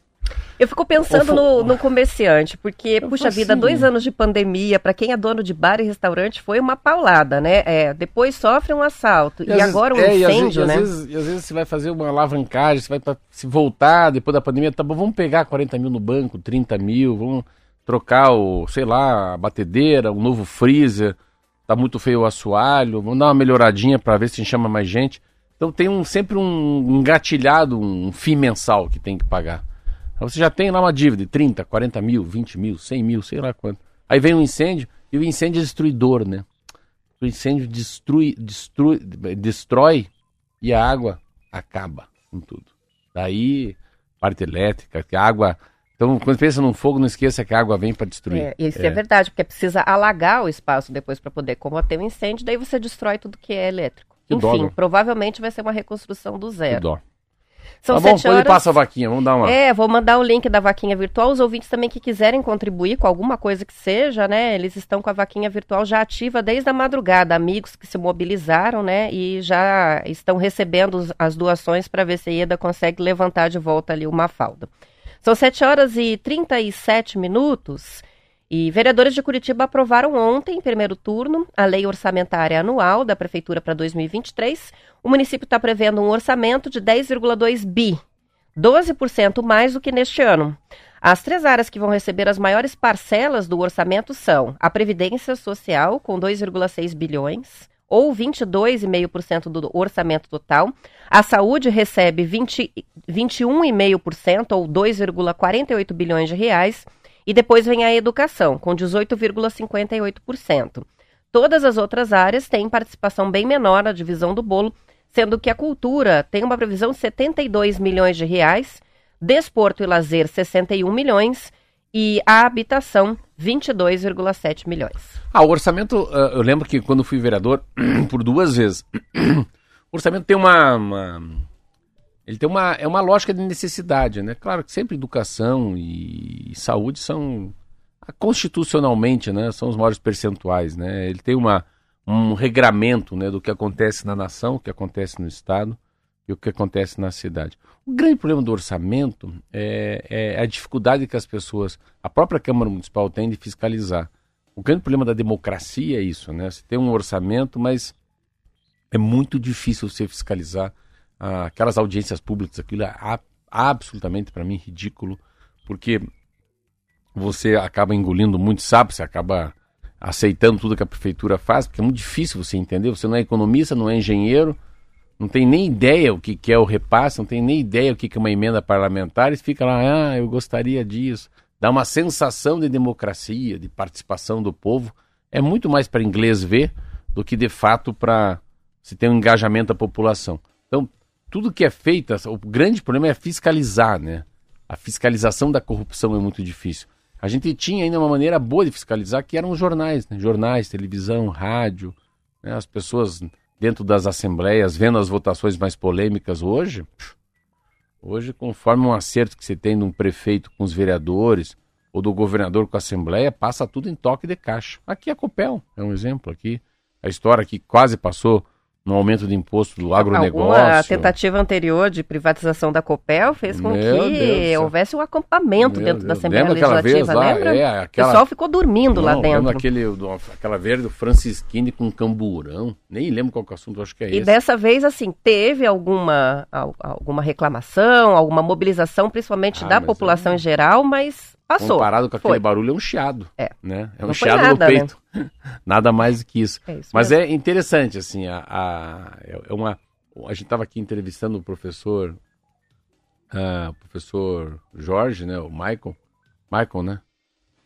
Eu fico pensando no, no comerciante, porque, Eu puxa vida, assim, dois anos de pandemia, para quem é dono de bar e restaurante, foi uma paulada, né? É, depois sofre um assalto. E, vezes- agora um é, e vezes- incêndio, e né? Às vezes, e às vezes você vai fazer uma alavancagem, você vai pra, se voltar depois da pandemia, tá bom, vamos pegar 40 mil no banco, 30 mil, vamos trocar o, sei lá, a batedeira, um novo freezer, tá muito feio o assoalho, vamos dar uma melhoradinha para ver se chama mais gente. Então tem um, sempre um engatilhado, um FII mensal que tem que pagar. Aí Você já tem lá uma dívida de 30, 40 mil, 20 mil, 100 mil, sei lá quanto. Aí vem um incêndio, e o incêndio é destruidor, né? O incêndio destrui, destrui, destrói e a água acaba com tudo. Daí, parte elétrica, que a água. Então, quando pensa num fogo, não esqueça que a água vem para destruir. É, isso é. verdade, porque precisa alagar o espaço depois para poder combater o incêndio, daí você destrói tudo que é elétrico. Que dó, Enfim, né? provavelmente vai ser uma reconstrução do Que zero. dó. São tá bom, sete depois ele horas. passa a vaquinha, vamos dar uma. É, vou mandar o link da vaquinha virtual. Os ouvintes também que quiserem contribuir com alguma coisa que seja, né? Eles estão com a vaquinha virtual já ativa desde a madrugada. Amigos que se mobilizaram, né? E já estão recebendo as doações para ver se a IEDA consegue levantar de volta ali uma falda. São 7 horas e 37 minutos. E vereadores de Curitiba aprovaram ontem, em primeiro turno, a lei orçamentária anual da Prefeitura para 2023. O município está prevendo um orçamento de 10,2 bi, 12% mais do que neste ano. As três áreas que vão receber as maiores parcelas do orçamento são a Previdência Social, com 2,6 bilhões, ou 22,5% do orçamento total. A Saúde recebe 20 21,5%, ou 2,48 bilhões de reais. E depois vem a Educação, com 18,58%. Todas as outras áreas têm participação bem menor na divisão do bolo, sendo que a cultura tem uma previsão de 72 milhões de reais, desporto e lazer 61 milhões e a habitação 22,7 milhões. Ah, o orçamento, ah, eu lembro que quando fui vereador, por duas vezes, o orçamento tem uma, uma- ele tem uma, é uma lógica de necessidade, né? Claro que sempre educação e saúde são, ah, constitucionalmente, né, são os maiores percentuais, né? Ele tem uma, um regramento, né, do que acontece na nação, o que acontece no estado e o que acontece na cidade. O grande problema do orçamento é, é a dificuldade que as pessoas, a própria Câmara Municipal tem de fiscalizar. O grande problema da democracia é isso, né? Você tem um orçamento, mas é muito difícil você fiscalizar aquelas audiências públicas. Aquilo é absolutamente, para mim, ridículo, porque você acaba engolindo muito sapo, você acaba aceitando tudo que a prefeitura faz, porque é muito difícil você entender. Você não é economista, não é engenheiro, não tem nem ideia o que, que é o repasse, não tem nem ideia o que, que é uma emenda parlamentar, e fica lá, ah, eu gostaria disso. Dá uma sensação de democracia, de participação do povo. É muito mais para inglês ver do que de fato para se ter um engajamento da população. Tudo que é feito, o grande problema é fiscalizar, né? A fiscalização da corrupção é muito difícil. A gente tinha ainda uma maneira boa de fiscalizar, que eram os jornais, né? Jornais, televisão, rádio, né? as pessoas dentro das assembleias, vendo as votações mais polêmicas hoje. Hoje, conforme um acerto que você tem de um prefeito com os vereadores ou do governador com a assembleia, passa tudo em toque de caixa. Aqui a Copel é um exemplo aqui. A história que quase passou no aumento do imposto do agronegócio. Alguma tentativa anterior de privatização da Copel fez com Meu que Deus houvesse um acampamento Meu dentro da Deus, Assembleia lembra Legislativa, lá? lembra? É, O aquela- pessoal ficou dormindo lá Não, dentro. lembra aquele, aquela verde do Francisquini com camburão. Nem lembro qual que é o assunto, acho que é E esse. dessa vez, assim, teve alguma, al- alguma reclamação, alguma mobilização, principalmente Ah, da população é- em geral, mas passou. Comparado com aquele Foi. barulho, é um chiado. É. Né? É um chiado nada, no né? Nada mais do que isso. É isso Mas mesmo. é interessante, assim, a, a, é uma. A gente estava aqui entrevistando o professor. ah, o professor Jorge, né? O Michael. Michael, né?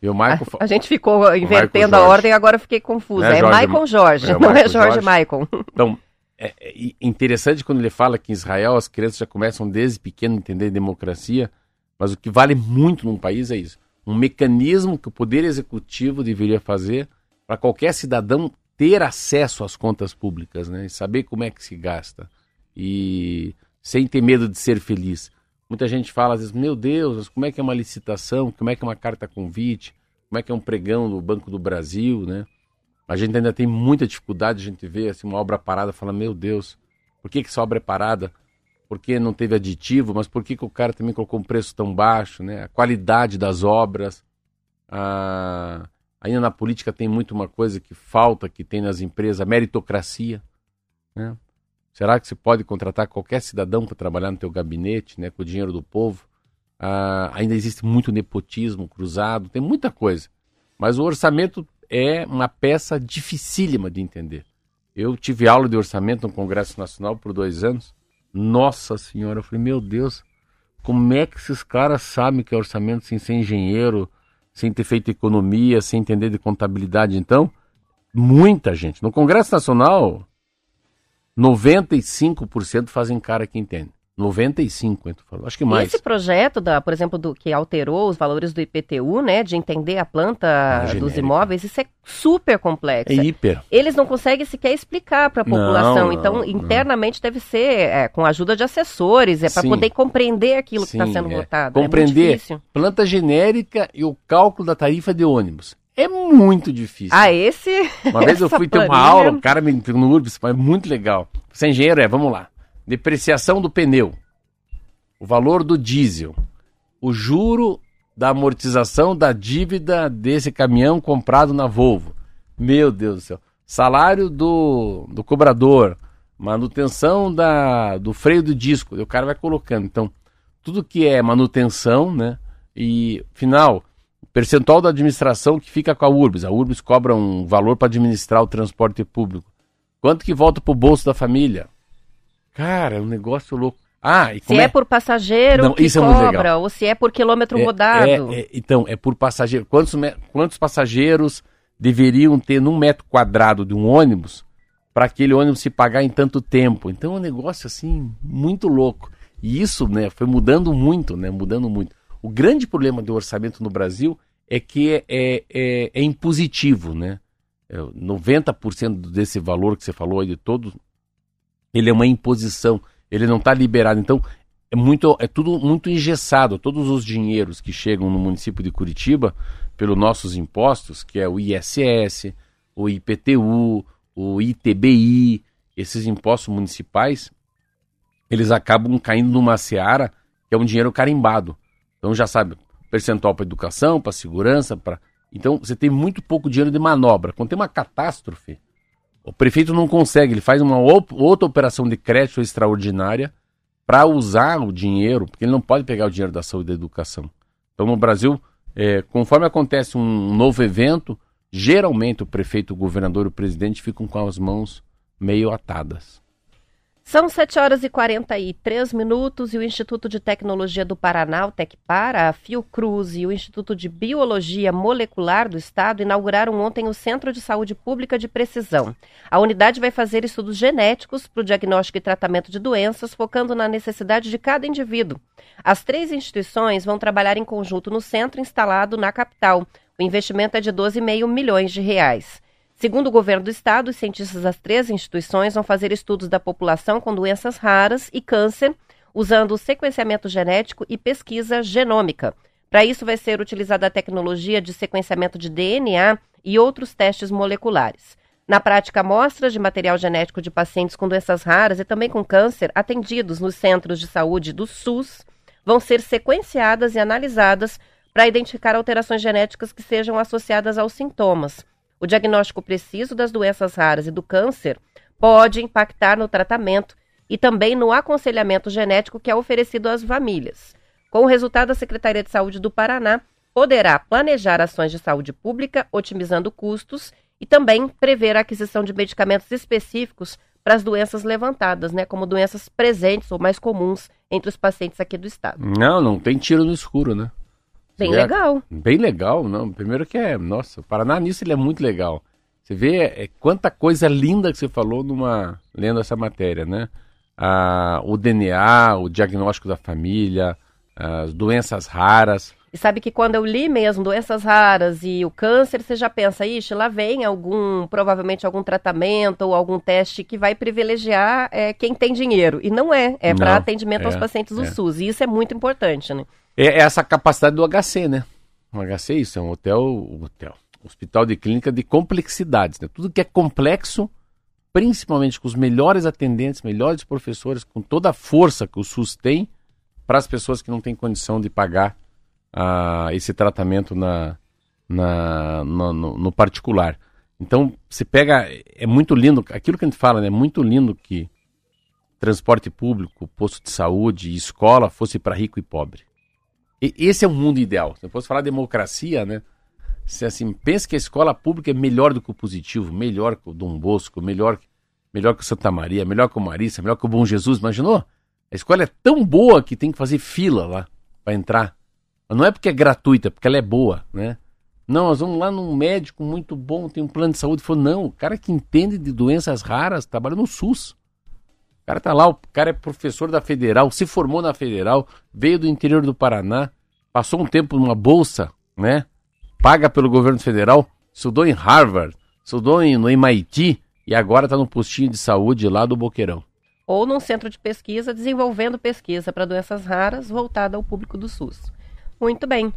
E o Michael. fa- A gente ficou invertendo a ordem e agora eu fiquei confusa. É É, Jorge- Michael Jorge, é não é Jorge Jorge. Michael. Então, é, é interessante quando ele fala que em Israel as crianças já começam desde pequeno a entender democracia, mas o que vale muito num país é isso. Um mecanismo que o Poder Executivo deveria fazer para qualquer cidadão ter acesso às contas públicas, né? E saber como é que se gasta. E sem ter medo de ser feliz. Muita gente fala às vezes, meu Deus, como é que é uma licitação? Como é que é uma carta convite? Como é que é um pregão do Banco do Brasil, né? A gente ainda tem muita dificuldade, a gente vê assim, uma obra parada fala, meu Deus, por que, que essa obra é parada? Por que não teve aditivo? Mas por que, que o cara também colocou um preço tão baixo? Né? A qualidade das obras. A... Ainda na política tem muito uma coisa que falta, que tem nas empresas, meritocracia. Né? Será que você pode contratar qualquer cidadão para trabalhar no teu gabinete, né, com o dinheiro do povo? Ah, ainda existe muito nepotismo cruzado, tem muita coisa. Mas o orçamento é uma peça dificílima de entender. Eu tive aula de orçamento no Congresso Nacional por dois anos. Nossa Senhora, eu falei, meu Deus, como é que esses caras sabem que é orçamento sem ser engenheiro, sem ter feito economia, sem entender de contabilidade? Então, muita gente. No Congresso Nacional, 95% fazem cara que entende. 95, eu tô falando. Acho que E mais. esse projeto, da, por exemplo, do que alterou os valores do IPTU, né, de entender a planta Ah, dos imóveis, isso é super complexo. É hiper. Eles não conseguem sequer explicar para a população. não, então, não. internamente deve ser é, com a ajuda de assessores, é para Sim. poder compreender aquilo que está Sim, sendo é. votado. É Compreender difícil. planta genérica e o cálculo da tarifa de ônibus. É muito difícil. Ah, esse. Uma vez eu fui ter uma aula, o cara me no URBS, mas muito legal. Você é engenheiro, é, vamos lá. Depreciação do pneu, o valor do diesel, o juro da amortização da dívida desse caminhão comprado na Volvo. Meu Deus do céu. Salário do, do cobrador, manutenção da, do freio do disco. O cara vai colocando. Então, tudo que é manutenção, né? E, final, percentual da administração que fica com a URBS. A URBS cobra um valor para administrar o transporte público. Quanto que volta pro bolso da família? Cara, é um negócio louco. Ah, e Se como é por passageiro Não, que isso é muito cobra, legal. ou se é por quilômetro É, rodado. é, é, então, é por passageiro. Quantos, quantos passageiros deveriam ter num metro quadrado de um ônibus para aquele ônibus se pagar em tanto tempo? Então é um negócio assim muito louco. E isso, né, foi mudando muito, né, mudando muito. O grande problema do orçamento no Brasil é que é, é, é, é impositivo, né? É, 90% desse valor que você falou aí de todo, ele é uma imposição, ele não está liberado. Então, é muito é tudo muito engessado. Todos os dinheiros que chegam no município de Curitiba pelos nossos impostos, que é o ISS, o IPTU, o ITBI, esses impostos municipais, eles acabam caindo numa seara que é um dinheiro carimbado. Então já sabe, percentual para educação, para segurança, para então você tem muito pouco dinheiro de manobra. Quando tem uma catástrofe, o prefeito não consegue, ele faz uma outra operação de crédito extraordinária para usar o dinheiro, porque ele não pode pegar o dinheiro da saúde e da educação. Então no Brasil, é, conforme acontece um novo evento, geralmente o prefeito, o governador e o presidente ficam com as mãos meio atadas. São 7 horas e 43 minutos e o Instituto de Tecnologia do Paraná, o Tecpara, a Fiocruz e o Instituto de Biologia Molecular do Estado inauguraram ontem o Centro de Saúde Pública de Precisão. A unidade vai fazer estudos genéticos para o diagnóstico e tratamento de doenças, focando na necessidade de cada indivíduo. As três instituições vão trabalhar em conjunto no centro instalado na capital. O investimento é de 12,5 milhões de reais. Segundo o governo do estado, os cientistas das três instituições vão fazer estudos da população com doenças raras e câncer, usando o sequenciamento genético e pesquisa genômica. Para isso, vai ser utilizada a tecnologia de sequenciamento de DNA e outros testes moleculares. Na prática, amostras de material genético de pacientes com doenças raras e também com câncer, atendidos nos centros de saúde do SUS, vão ser sequenciadas e analisadas para identificar alterações genéticas que sejam associadas aos sintomas. O diagnóstico preciso das doenças raras e do câncer pode impactar no tratamento e também no aconselhamento genético que é oferecido às famílias. Com o resultado, a Secretaria de Saúde do Paraná poderá planejar ações de saúde pública, otimizando custos e também prever a aquisição de medicamentos específicos para as doenças levantadas, né, como doenças presentes ou mais comuns entre os pacientes aqui do estado. Não, não tem tiro no escuro, né? Bem É, legal. Bem legal, não. Primeiro que é, nossa, o Paraná nisso ele é muito legal. Você vê é, quanta coisa linda que você falou numa lendo essa matéria, né? Ah, o DNA, o diagnóstico da família, as doenças raras. E sabe que quando eu li mesmo doenças raras e o câncer, você já pensa, ixi, lá vem algum, provavelmente algum tratamento ou algum teste que vai privilegiar é, quem tem dinheiro. E não é, é para atendimento aos é, pacientes do é. SUS. E isso é muito importante, né? É essa capacidade do HC, né? O HC é isso, é um hotel, hotel, hospital de clínica de complexidades, né? Tudo que é complexo, principalmente com os melhores atendentes, melhores professores, com toda a força que o SUS tem para as pessoas que não têm condição de pagar ah, esse tratamento na, na, no, no- no particular. Então, você pega, é muito lindo, aquilo que a gente fala, né? É muito lindo que transporte público, posto de saúde e escola fosse para rico e pobre. E esse é o mundo ideal. Se eu fosse falar democracia, né? Se assim, pensa que a escola pública é melhor do que o positivo, melhor que o Dom Bosco, melhor, melhor que o Santa Maria, melhor que o Marista, melhor que o Bom Jesus, imaginou? A escola é tão boa que tem que fazer fila lá para entrar. Mas não é porque é gratuita, é porque ela é boa, né? Não, nós vamos lá num médico muito bom, tem um plano de saúde. Falou, não, o cara que entende de doenças raras trabalha no SUS. Cara tá lá, o cara é professor da Federal, se formou na Federal, veio do interior do Paraná, passou um tempo numa bolsa, né? Paga pelo governo federal, estudou em Harvard, estudou em, no MIT e agora tá no postinho de saúde lá do Boqueirão. Ou num centro de pesquisa desenvolvendo pesquisa para doenças raras voltada ao público do SUS. Muito bem.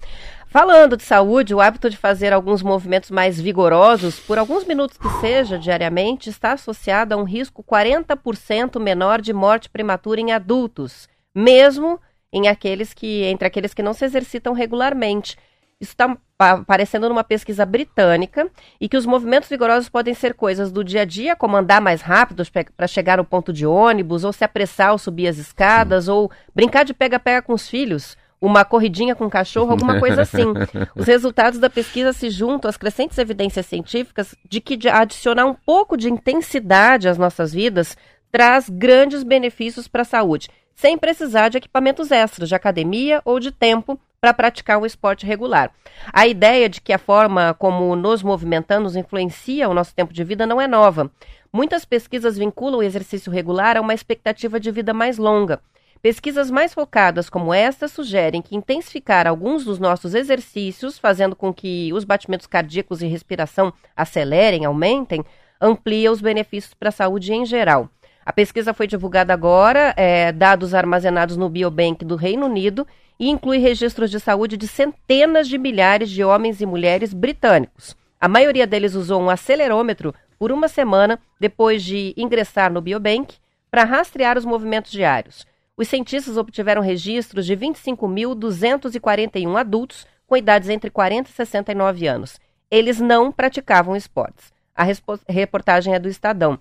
Falando de saúde, o hábito de fazer alguns movimentos mais vigorosos, por alguns minutos que seja diariamente, está associado a um risco 40% menor de morte prematura em adultos, mesmo em aqueles que entre aqueles que não se exercitam regularmente. Isso está aparecendo numa pesquisa britânica e que os movimentos vigorosos podem ser coisas do dia a dia, como andar mais rápido para chegar no ponto de ônibus, ou se apressar ao subir as escadas, ou brincar de pega-pega com os filhos, uma corridinha com o cachorro, alguma coisa assim. Os resultados da pesquisa se juntam às crescentes evidências científicas de que adicionar um pouco de intensidade às nossas vidas traz grandes benefícios para a saúde, sem precisar de equipamentos extras, de academia ou de tempo para praticar um esporte regular. A ideia de que a forma como nos movimentamos influencia o nosso tempo de vida não é nova. Muitas pesquisas vinculam o exercício regular a uma expectativa de vida mais longa. Pesquisas mais focadas como esta sugerem que intensificar alguns dos nossos exercícios, fazendo com que os batimentos cardíacos e respiração acelerem, aumentem, amplia os benefícios para a saúde em geral. A pesquisa foi divulgada agora, é, dados armazenados no Biobank do Reino Unido, e inclui registros de saúde de centenas de milhares de homens e mulheres britânicos. A maioria deles usou um acelerômetro por uma semana depois de ingressar no Biobank para rastrear os movimentos diários. Os cientistas obtiveram registros de 25.241 adultos com idades entre 40 e 69 anos. Eles não praticavam esportes. A reportagem é do Estadão.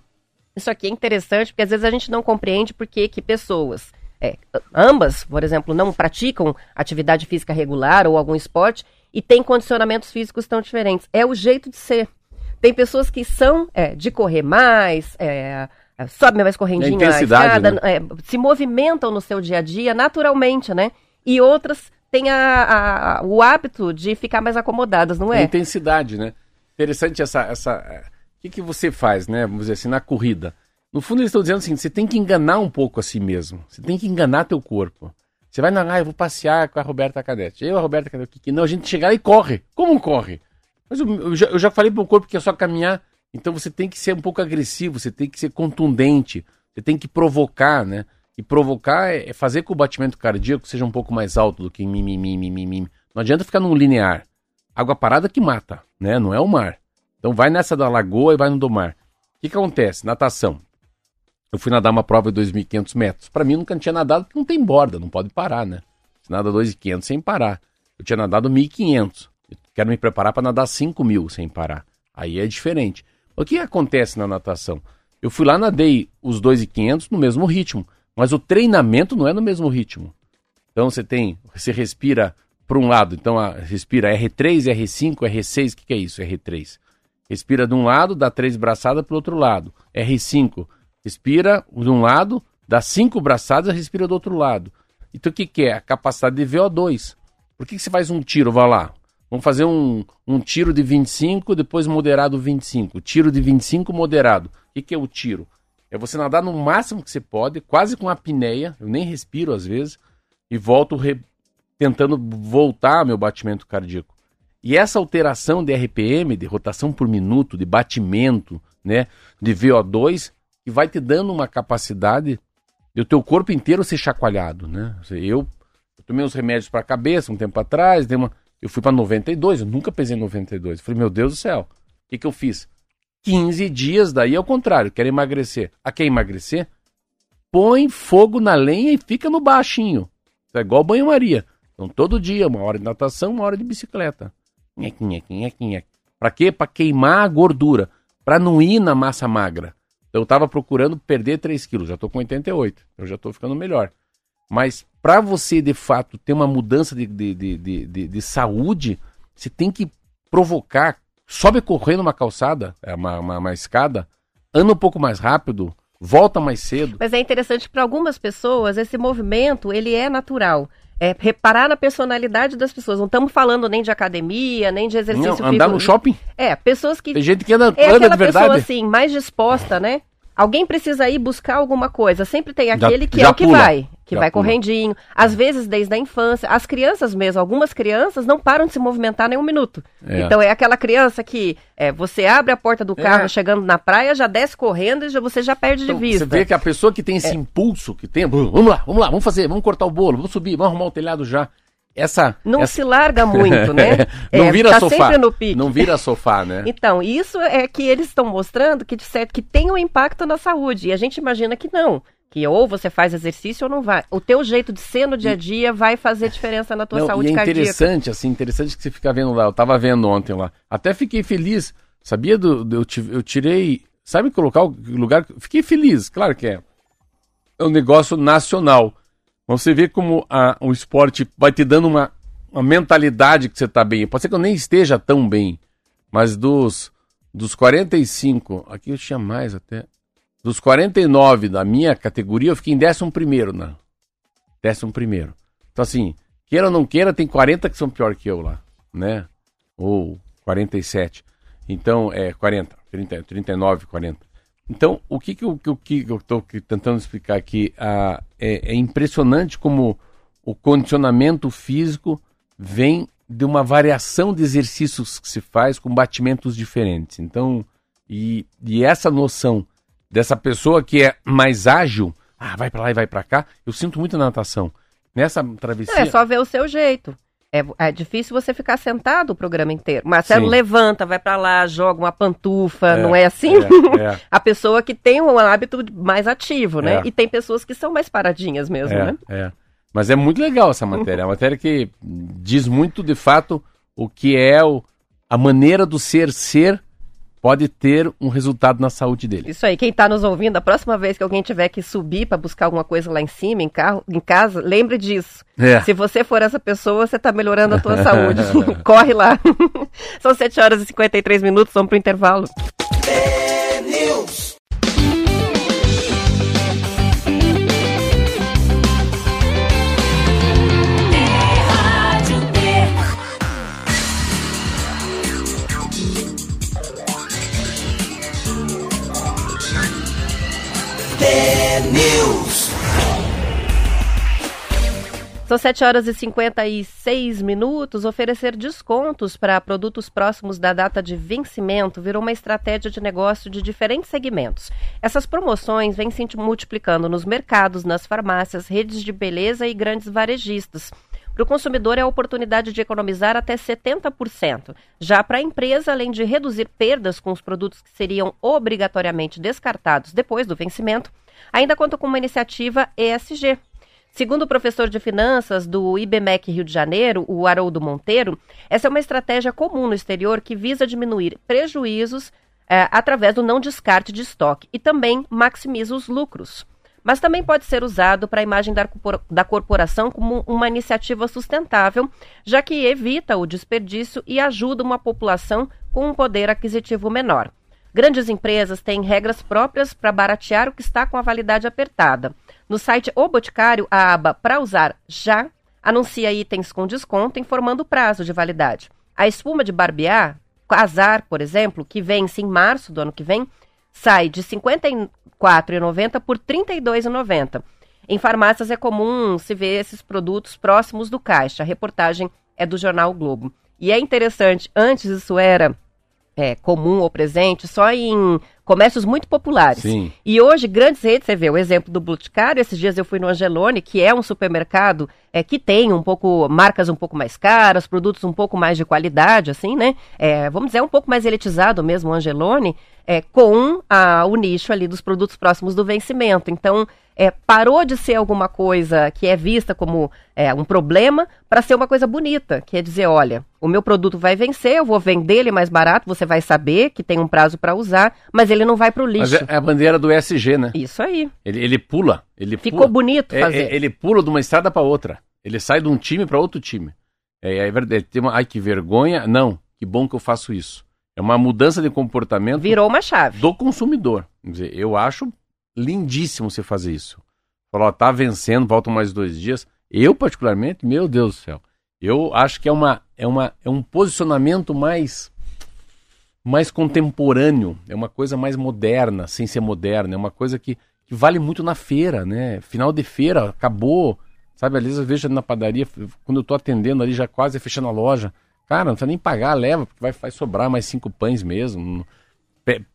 Isso aqui é interessante porque às vezes a gente não compreende por que que pessoas, é, ambas, por exemplo, não praticam atividade física regular ou algum esporte e têm condicionamentos físicos tão diferentes. É o jeito de ser. Tem pessoas que são é, de correr mais, é, sobe mais correndinha, É a intensidade, né? é, se movimentam no seu dia a dia naturalmente, né? E outras têm a- a- o hábito de ficar mais acomodadas, não É é? intensidade, né? Interessante essa. essa é, o que, que você faz, né? Vamos dizer assim, na corrida. No fundo, eles estão dizendo assim: você tem que enganar um pouco a si mesmo. Você tem que enganar teu corpo. Você vai na, ah, eu vou passear com a Roberta Canete. Eu, a Roberta Canete, o que não, a gente chega lá e corre. Como corre? Mas eu, eu já, eu já falei pro corpo que é só caminhar. Então você tem que ser um pouco agressivo, você tem que ser contundente, você tem que provocar, né? E provocar é, é fazer com que o batimento cardíaco seja um pouco mais alto do que mimimi, mimimi. Não adianta ficar num linear. Água parada que mata, né? Não é o mar. Então vai nessa da lagoa e vai no do mar. O que, que acontece? Natação. Eu fui nadar uma prova de 2.500 metros. Para mim, nunca tinha nadado porque não tem borda, não pode parar, né? Você nada 2.500 sem parar. Eu tinha nadado 1.500. Eu quero me preparar para nadar 5.000 sem parar. Aí é diferente. O que acontece na natação? Eu fui lá, nadei os 2.500 no mesmo ritmo, mas o treinamento não é no mesmo ritmo. Então você tem, você respira para um lado, então a, respira R3, R5, R6, o que, que é isso? R3. Respira de um lado, dá três braçadas para o outro lado. R5, respira de um lado, dá cinco braçadas, respira do outro lado. Então o que, que é? A capacidade de VO2. Por que, que você faz um tiro? Vai lá. Vamos fazer um, um tiro de 25, depois moderado 25. Tiro de 25, moderado. O que, que é o tiro? É você nadar no máximo que você pode, quase com apneia, eu nem respiro às vezes, e volto re- tentando voltar meu batimento cardíaco. E essa alteração de RPM, de rotação por minuto, de batimento, né, de VO2, que vai te dando uma capacidade de o teu corpo inteiro ser chacoalhado, né? Eu, eu tomei uns remédios para a cabeça um tempo atrás, dei uma, eu fui para 92, eu nunca pesei 92. Eu falei, meu Deus do céu, o que, que eu fiz? 15 dias, daí ao contrário, quero emagrecer. A quer emagrecer? Põe fogo na lenha e fica no baixinho. É igual banho-maria. Então, todo dia, uma hora de natação, uma hora de bicicleta. Pra quê? Pra queimar a gordura. Pra não ir na massa magra. Eu tava procurando perder 3 quilos, já tô com 88. Eu já tô ficando melhor. Mas pra você, de fato, ter uma mudança de, de, de, de, de- de saúde, você tem que provocar. Sobe correndo uma calçada, é uma, uma, uma escada, anda um pouco mais rápido, volta mais cedo. Mas é interessante para algumas pessoas esse movimento ele é natural. É reparar na personalidade das pessoas. Não estamos falando nem de academia, nem de exercício Não, andar físico. no shopping, É, pessoas que tem gente que anda, é anda de verdade. pessoa assim mais disposta, né? Alguém precisa ir buscar alguma coisa. Sempre tem Já- aquele que já é o que pula. vai, que Já vai pula. correndinho. Às vezes desde a infância, as crianças mesmo, algumas crianças não param de se movimentar nem um minuto. É. Então é aquela criança que é, você abre a porta do carro É. chegando na praia, já desce correndo e já, você já perde Então, de vista. É. Você vê que a pessoa que tem esse impulso, que tem, vamos lá, vamos lá, vamos fazer, vamos cortar o bolo, vamos subir, vamos arrumar o telhado já. Essa. Não essa... se larga muito, né? não É, vira tá sofá. sempre no pique. Não vira sofá, né? Então, isso é que eles estão mostrando que, de certo, que tem um impacto na saúde. E a gente imagina que não. Que ou você faz exercício ou não vai. O teu jeito de ser no dia a dia vai fazer diferença na tua Não, saúde e é cardíaca. interessante, assim, interessante que você fica vendo lá. Eu tava vendo ontem lá. Até fiquei feliz. Sabia do. do- eu tirei. Sabe colocar o lugar. Fiquei feliz, claro que é. É um negócio nacional. Você vê como a- o esporte vai te dando uma, uma mentalidade que você tá bem. Pode ser que eu nem esteja tão bem. Mas dos, dos 45. Aqui eu tinha mais até. Dos 49 da minha categoria, eu fiquei em 11 primeiro, né? Décimo primeiro. Então, assim, queira ou não queira, tem 40 que são pior que eu lá, né? Ou 47. Então, é 40, 30, 39, 40. Então, o que, que, eu, que, que eu tô tentando explicar aqui? Ah, é, é impressionante como o condicionamento físico vem de uma variação de exercícios que se faz com batimentos diferentes. Então, e, e essa noção dessa pessoa que é mais ágil, ah, vai para lá e vai para cá, eu sinto muito na natação. Nessa travessia. Não, é só ver o seu jeito. É, é difícil você ficar sentado o programa inteiro. Marcelo Sim. levanta, vai pra lá, joga uma pantufa, É, não é assim? é, é. A pessoa que tem um hábito mais ativo, né? É. E tem pessoas que são mais paradinhas mesmo, É, né? é. Mas é muito legal essa matéria. É uma matéria que diz muito, de fato, o que é o, a maneira do ser ser pode ter um resultado na saúde dele. Isso aí, quem tá nos ouvindo, a próxima vez que alguém tiver que subir pra buscar alguma coisa lá em cima, em carro, em casa, lembre disso. É. Se você for essa pessoa, você tá melhorando a tua saúde. Corre lá. São 7 horas e 53 minutos, vamos pro intervalo. São 7 horas e 56 minutos. Oferecer descontos para produtos próximos da data de vencimento virou uma estratégia de negócio de diferentes segmentos. Essas promoções vêm se multiplicando nos mercados, nas farmácias, redes de beleza e grandes varejistas. Para o consumidor é a oportunidade de economizar até 70%. Já para a empresa, além de reduzir perdas com os produtos que seriam obrigatoriamente descartados depois do vencimento, ainda conta com uma iniciativa ESG, Segundo o professor de finanças do IBMEC Rio de Janeiro, o Haroldo Monteiro, essa é uma estratégia comum no exterior que visa diminuir prejuízos eh, através do não descarte de estoque e também maximiza os lucros. Mas também pode ser usado para a imagem da, corpora- da corporação como uma iniciativa sustentável, já que evita o desperdício e ajuda uma população com um poder aquisitivo menor. Grandes empresas têm regras próprias para baratear o que está com a validade apertada. No site O Boticário, a aba Para usar já anuncia itens com desconto, informando o prazo de validade. A espuma de barbear, Azar, por exemplo, que vence em março do ano que vem, sai de R$ 54,90 por R$ 32,90. Em farmácias é comum se ver esses produtos próximos do caixa. A reportagem é do jornal o Globo. E é interessante, antes isso era é, comum ou presente só em comércios muito populares. Sim. E hoje, grandes redes, você vê o exemplo do Boticário, esses dias eu fui no Angelone, que é um supermercado é, que tem um pouco, marcas um pouco mais caras, produtos um pouco mais de qualidade, assim, né? É, vamos dizer, um pouco mais elitizado mesmo o Angelone, é, com a, o nicho ali dos produtos próximos do vencimento. Então, é, parou de ser alguma coisa que é vista como é, um problema para ser uma coisa bonita, que é dizer, olha, o meu produto vai vencer, eu vou vender ele mais barato, você vai saber que tem um prazo para usar, mas ele não vai para o Mas lixo. é, é a bandeira do ESG, né? Isso aí. Ele, ele pula. Ele Ficou pula. bonito É, fazer. é, ele pula de uma estrada para outra. Ele sai de um time para outro time. É, é verdade. Tem uma, ai, que vergonha. Não, que bom que eu faço isso. É uma mudança de comportamento Virou uma chave. do consumidor. Quer dizer, eu acho lindíssimo você fazer isso. Falar, tá vencendo, faltam mais dois dias. Eu, particularmente, meu Deus do céu. Eu acho que é, uma, é, uma, é um posicionamento mais mais contemporâneo, é uma coisa mais moderna, sem ser moderna, é uma coisa que, que vale muito na feira, né? Final de feira, acabou, sabe? Às vezes eu vejo na padaria, quando eu tô atendendo ali, já quase fechando a loja. Cara, não precisa nem pagar, leva, porque vai, vai sobrar mais cinco pães mesmo.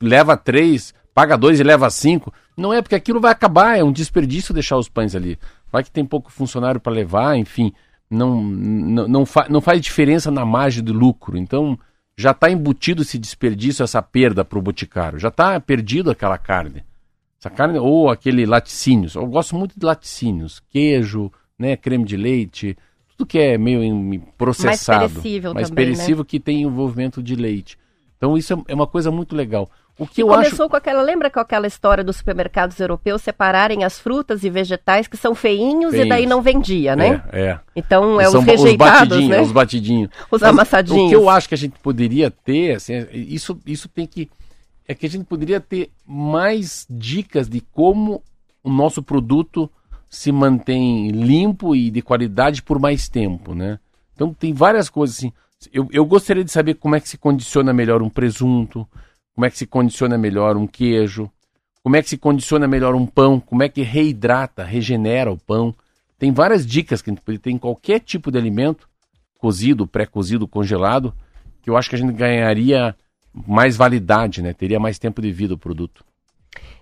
Leva três, paga dois e leva cinco. Não é, porque aquilo vai acabar, é um desperdício deixar os pães ali. Vai que tem pouco funcionário para levar, enfim, não, não, não, fa não faz diferença na margem de lucro. Então, já está embutido esse desperdício, essa perda para o boticário. Já está perdido aquela carne. Essa carne, ou aquele laticínios. Eu gosto muito de laticínios. Queijo, né, creme de leite, tudo que é meio processado. perecível mais também, né? perecível que tem envolvimento de leite. Então isso é- é uma coisa muito legal. O que eu Começou acho... com aquela, lembra com aquela história dos supermercados europeus separarem as frutas e vegetais que são feinhos, e daí Feinhos. não vendia, né? É, é. Então é São os rejeitados, batidinhos, né? os batidinhos. Os Mas amassadinhos. O que eu acho que a gente poderia ter, assim, é- isso, isso tem que. É que a gente poderia ter mais dicas de como o nosso produto se mantém limpo e de qualidade por mais tempo, né? Então tem várias coisas assim. Eu, eu gostaria de saber como é que se condiciona melhor um presunto, como é que se condiciona melhor um queijo, como é que se condiciona melhor um pão, como é que reidrata, regenera o pão. Tem várias dicas que a gente pode ter em qualquer tipo de alimento, cozido, pré-cozido, congelado, que eu acho que a gente ganharia mais validade, né? Teria mais tempo de vida o produto.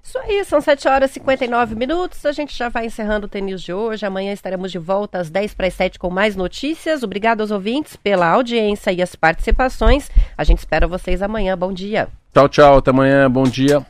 Isso aí, são 7 horas e 59 minutos. A gente já vai encerrando o TNews de hoje. Amanhã estaremos de volta às 10 para as 7 com mais notícias. Obrigado aos ouvintes pela audiência e as participações. A gente espera vocês amanhã. Bom dia. Tchau, tchau. Até amanhã. Bom dia.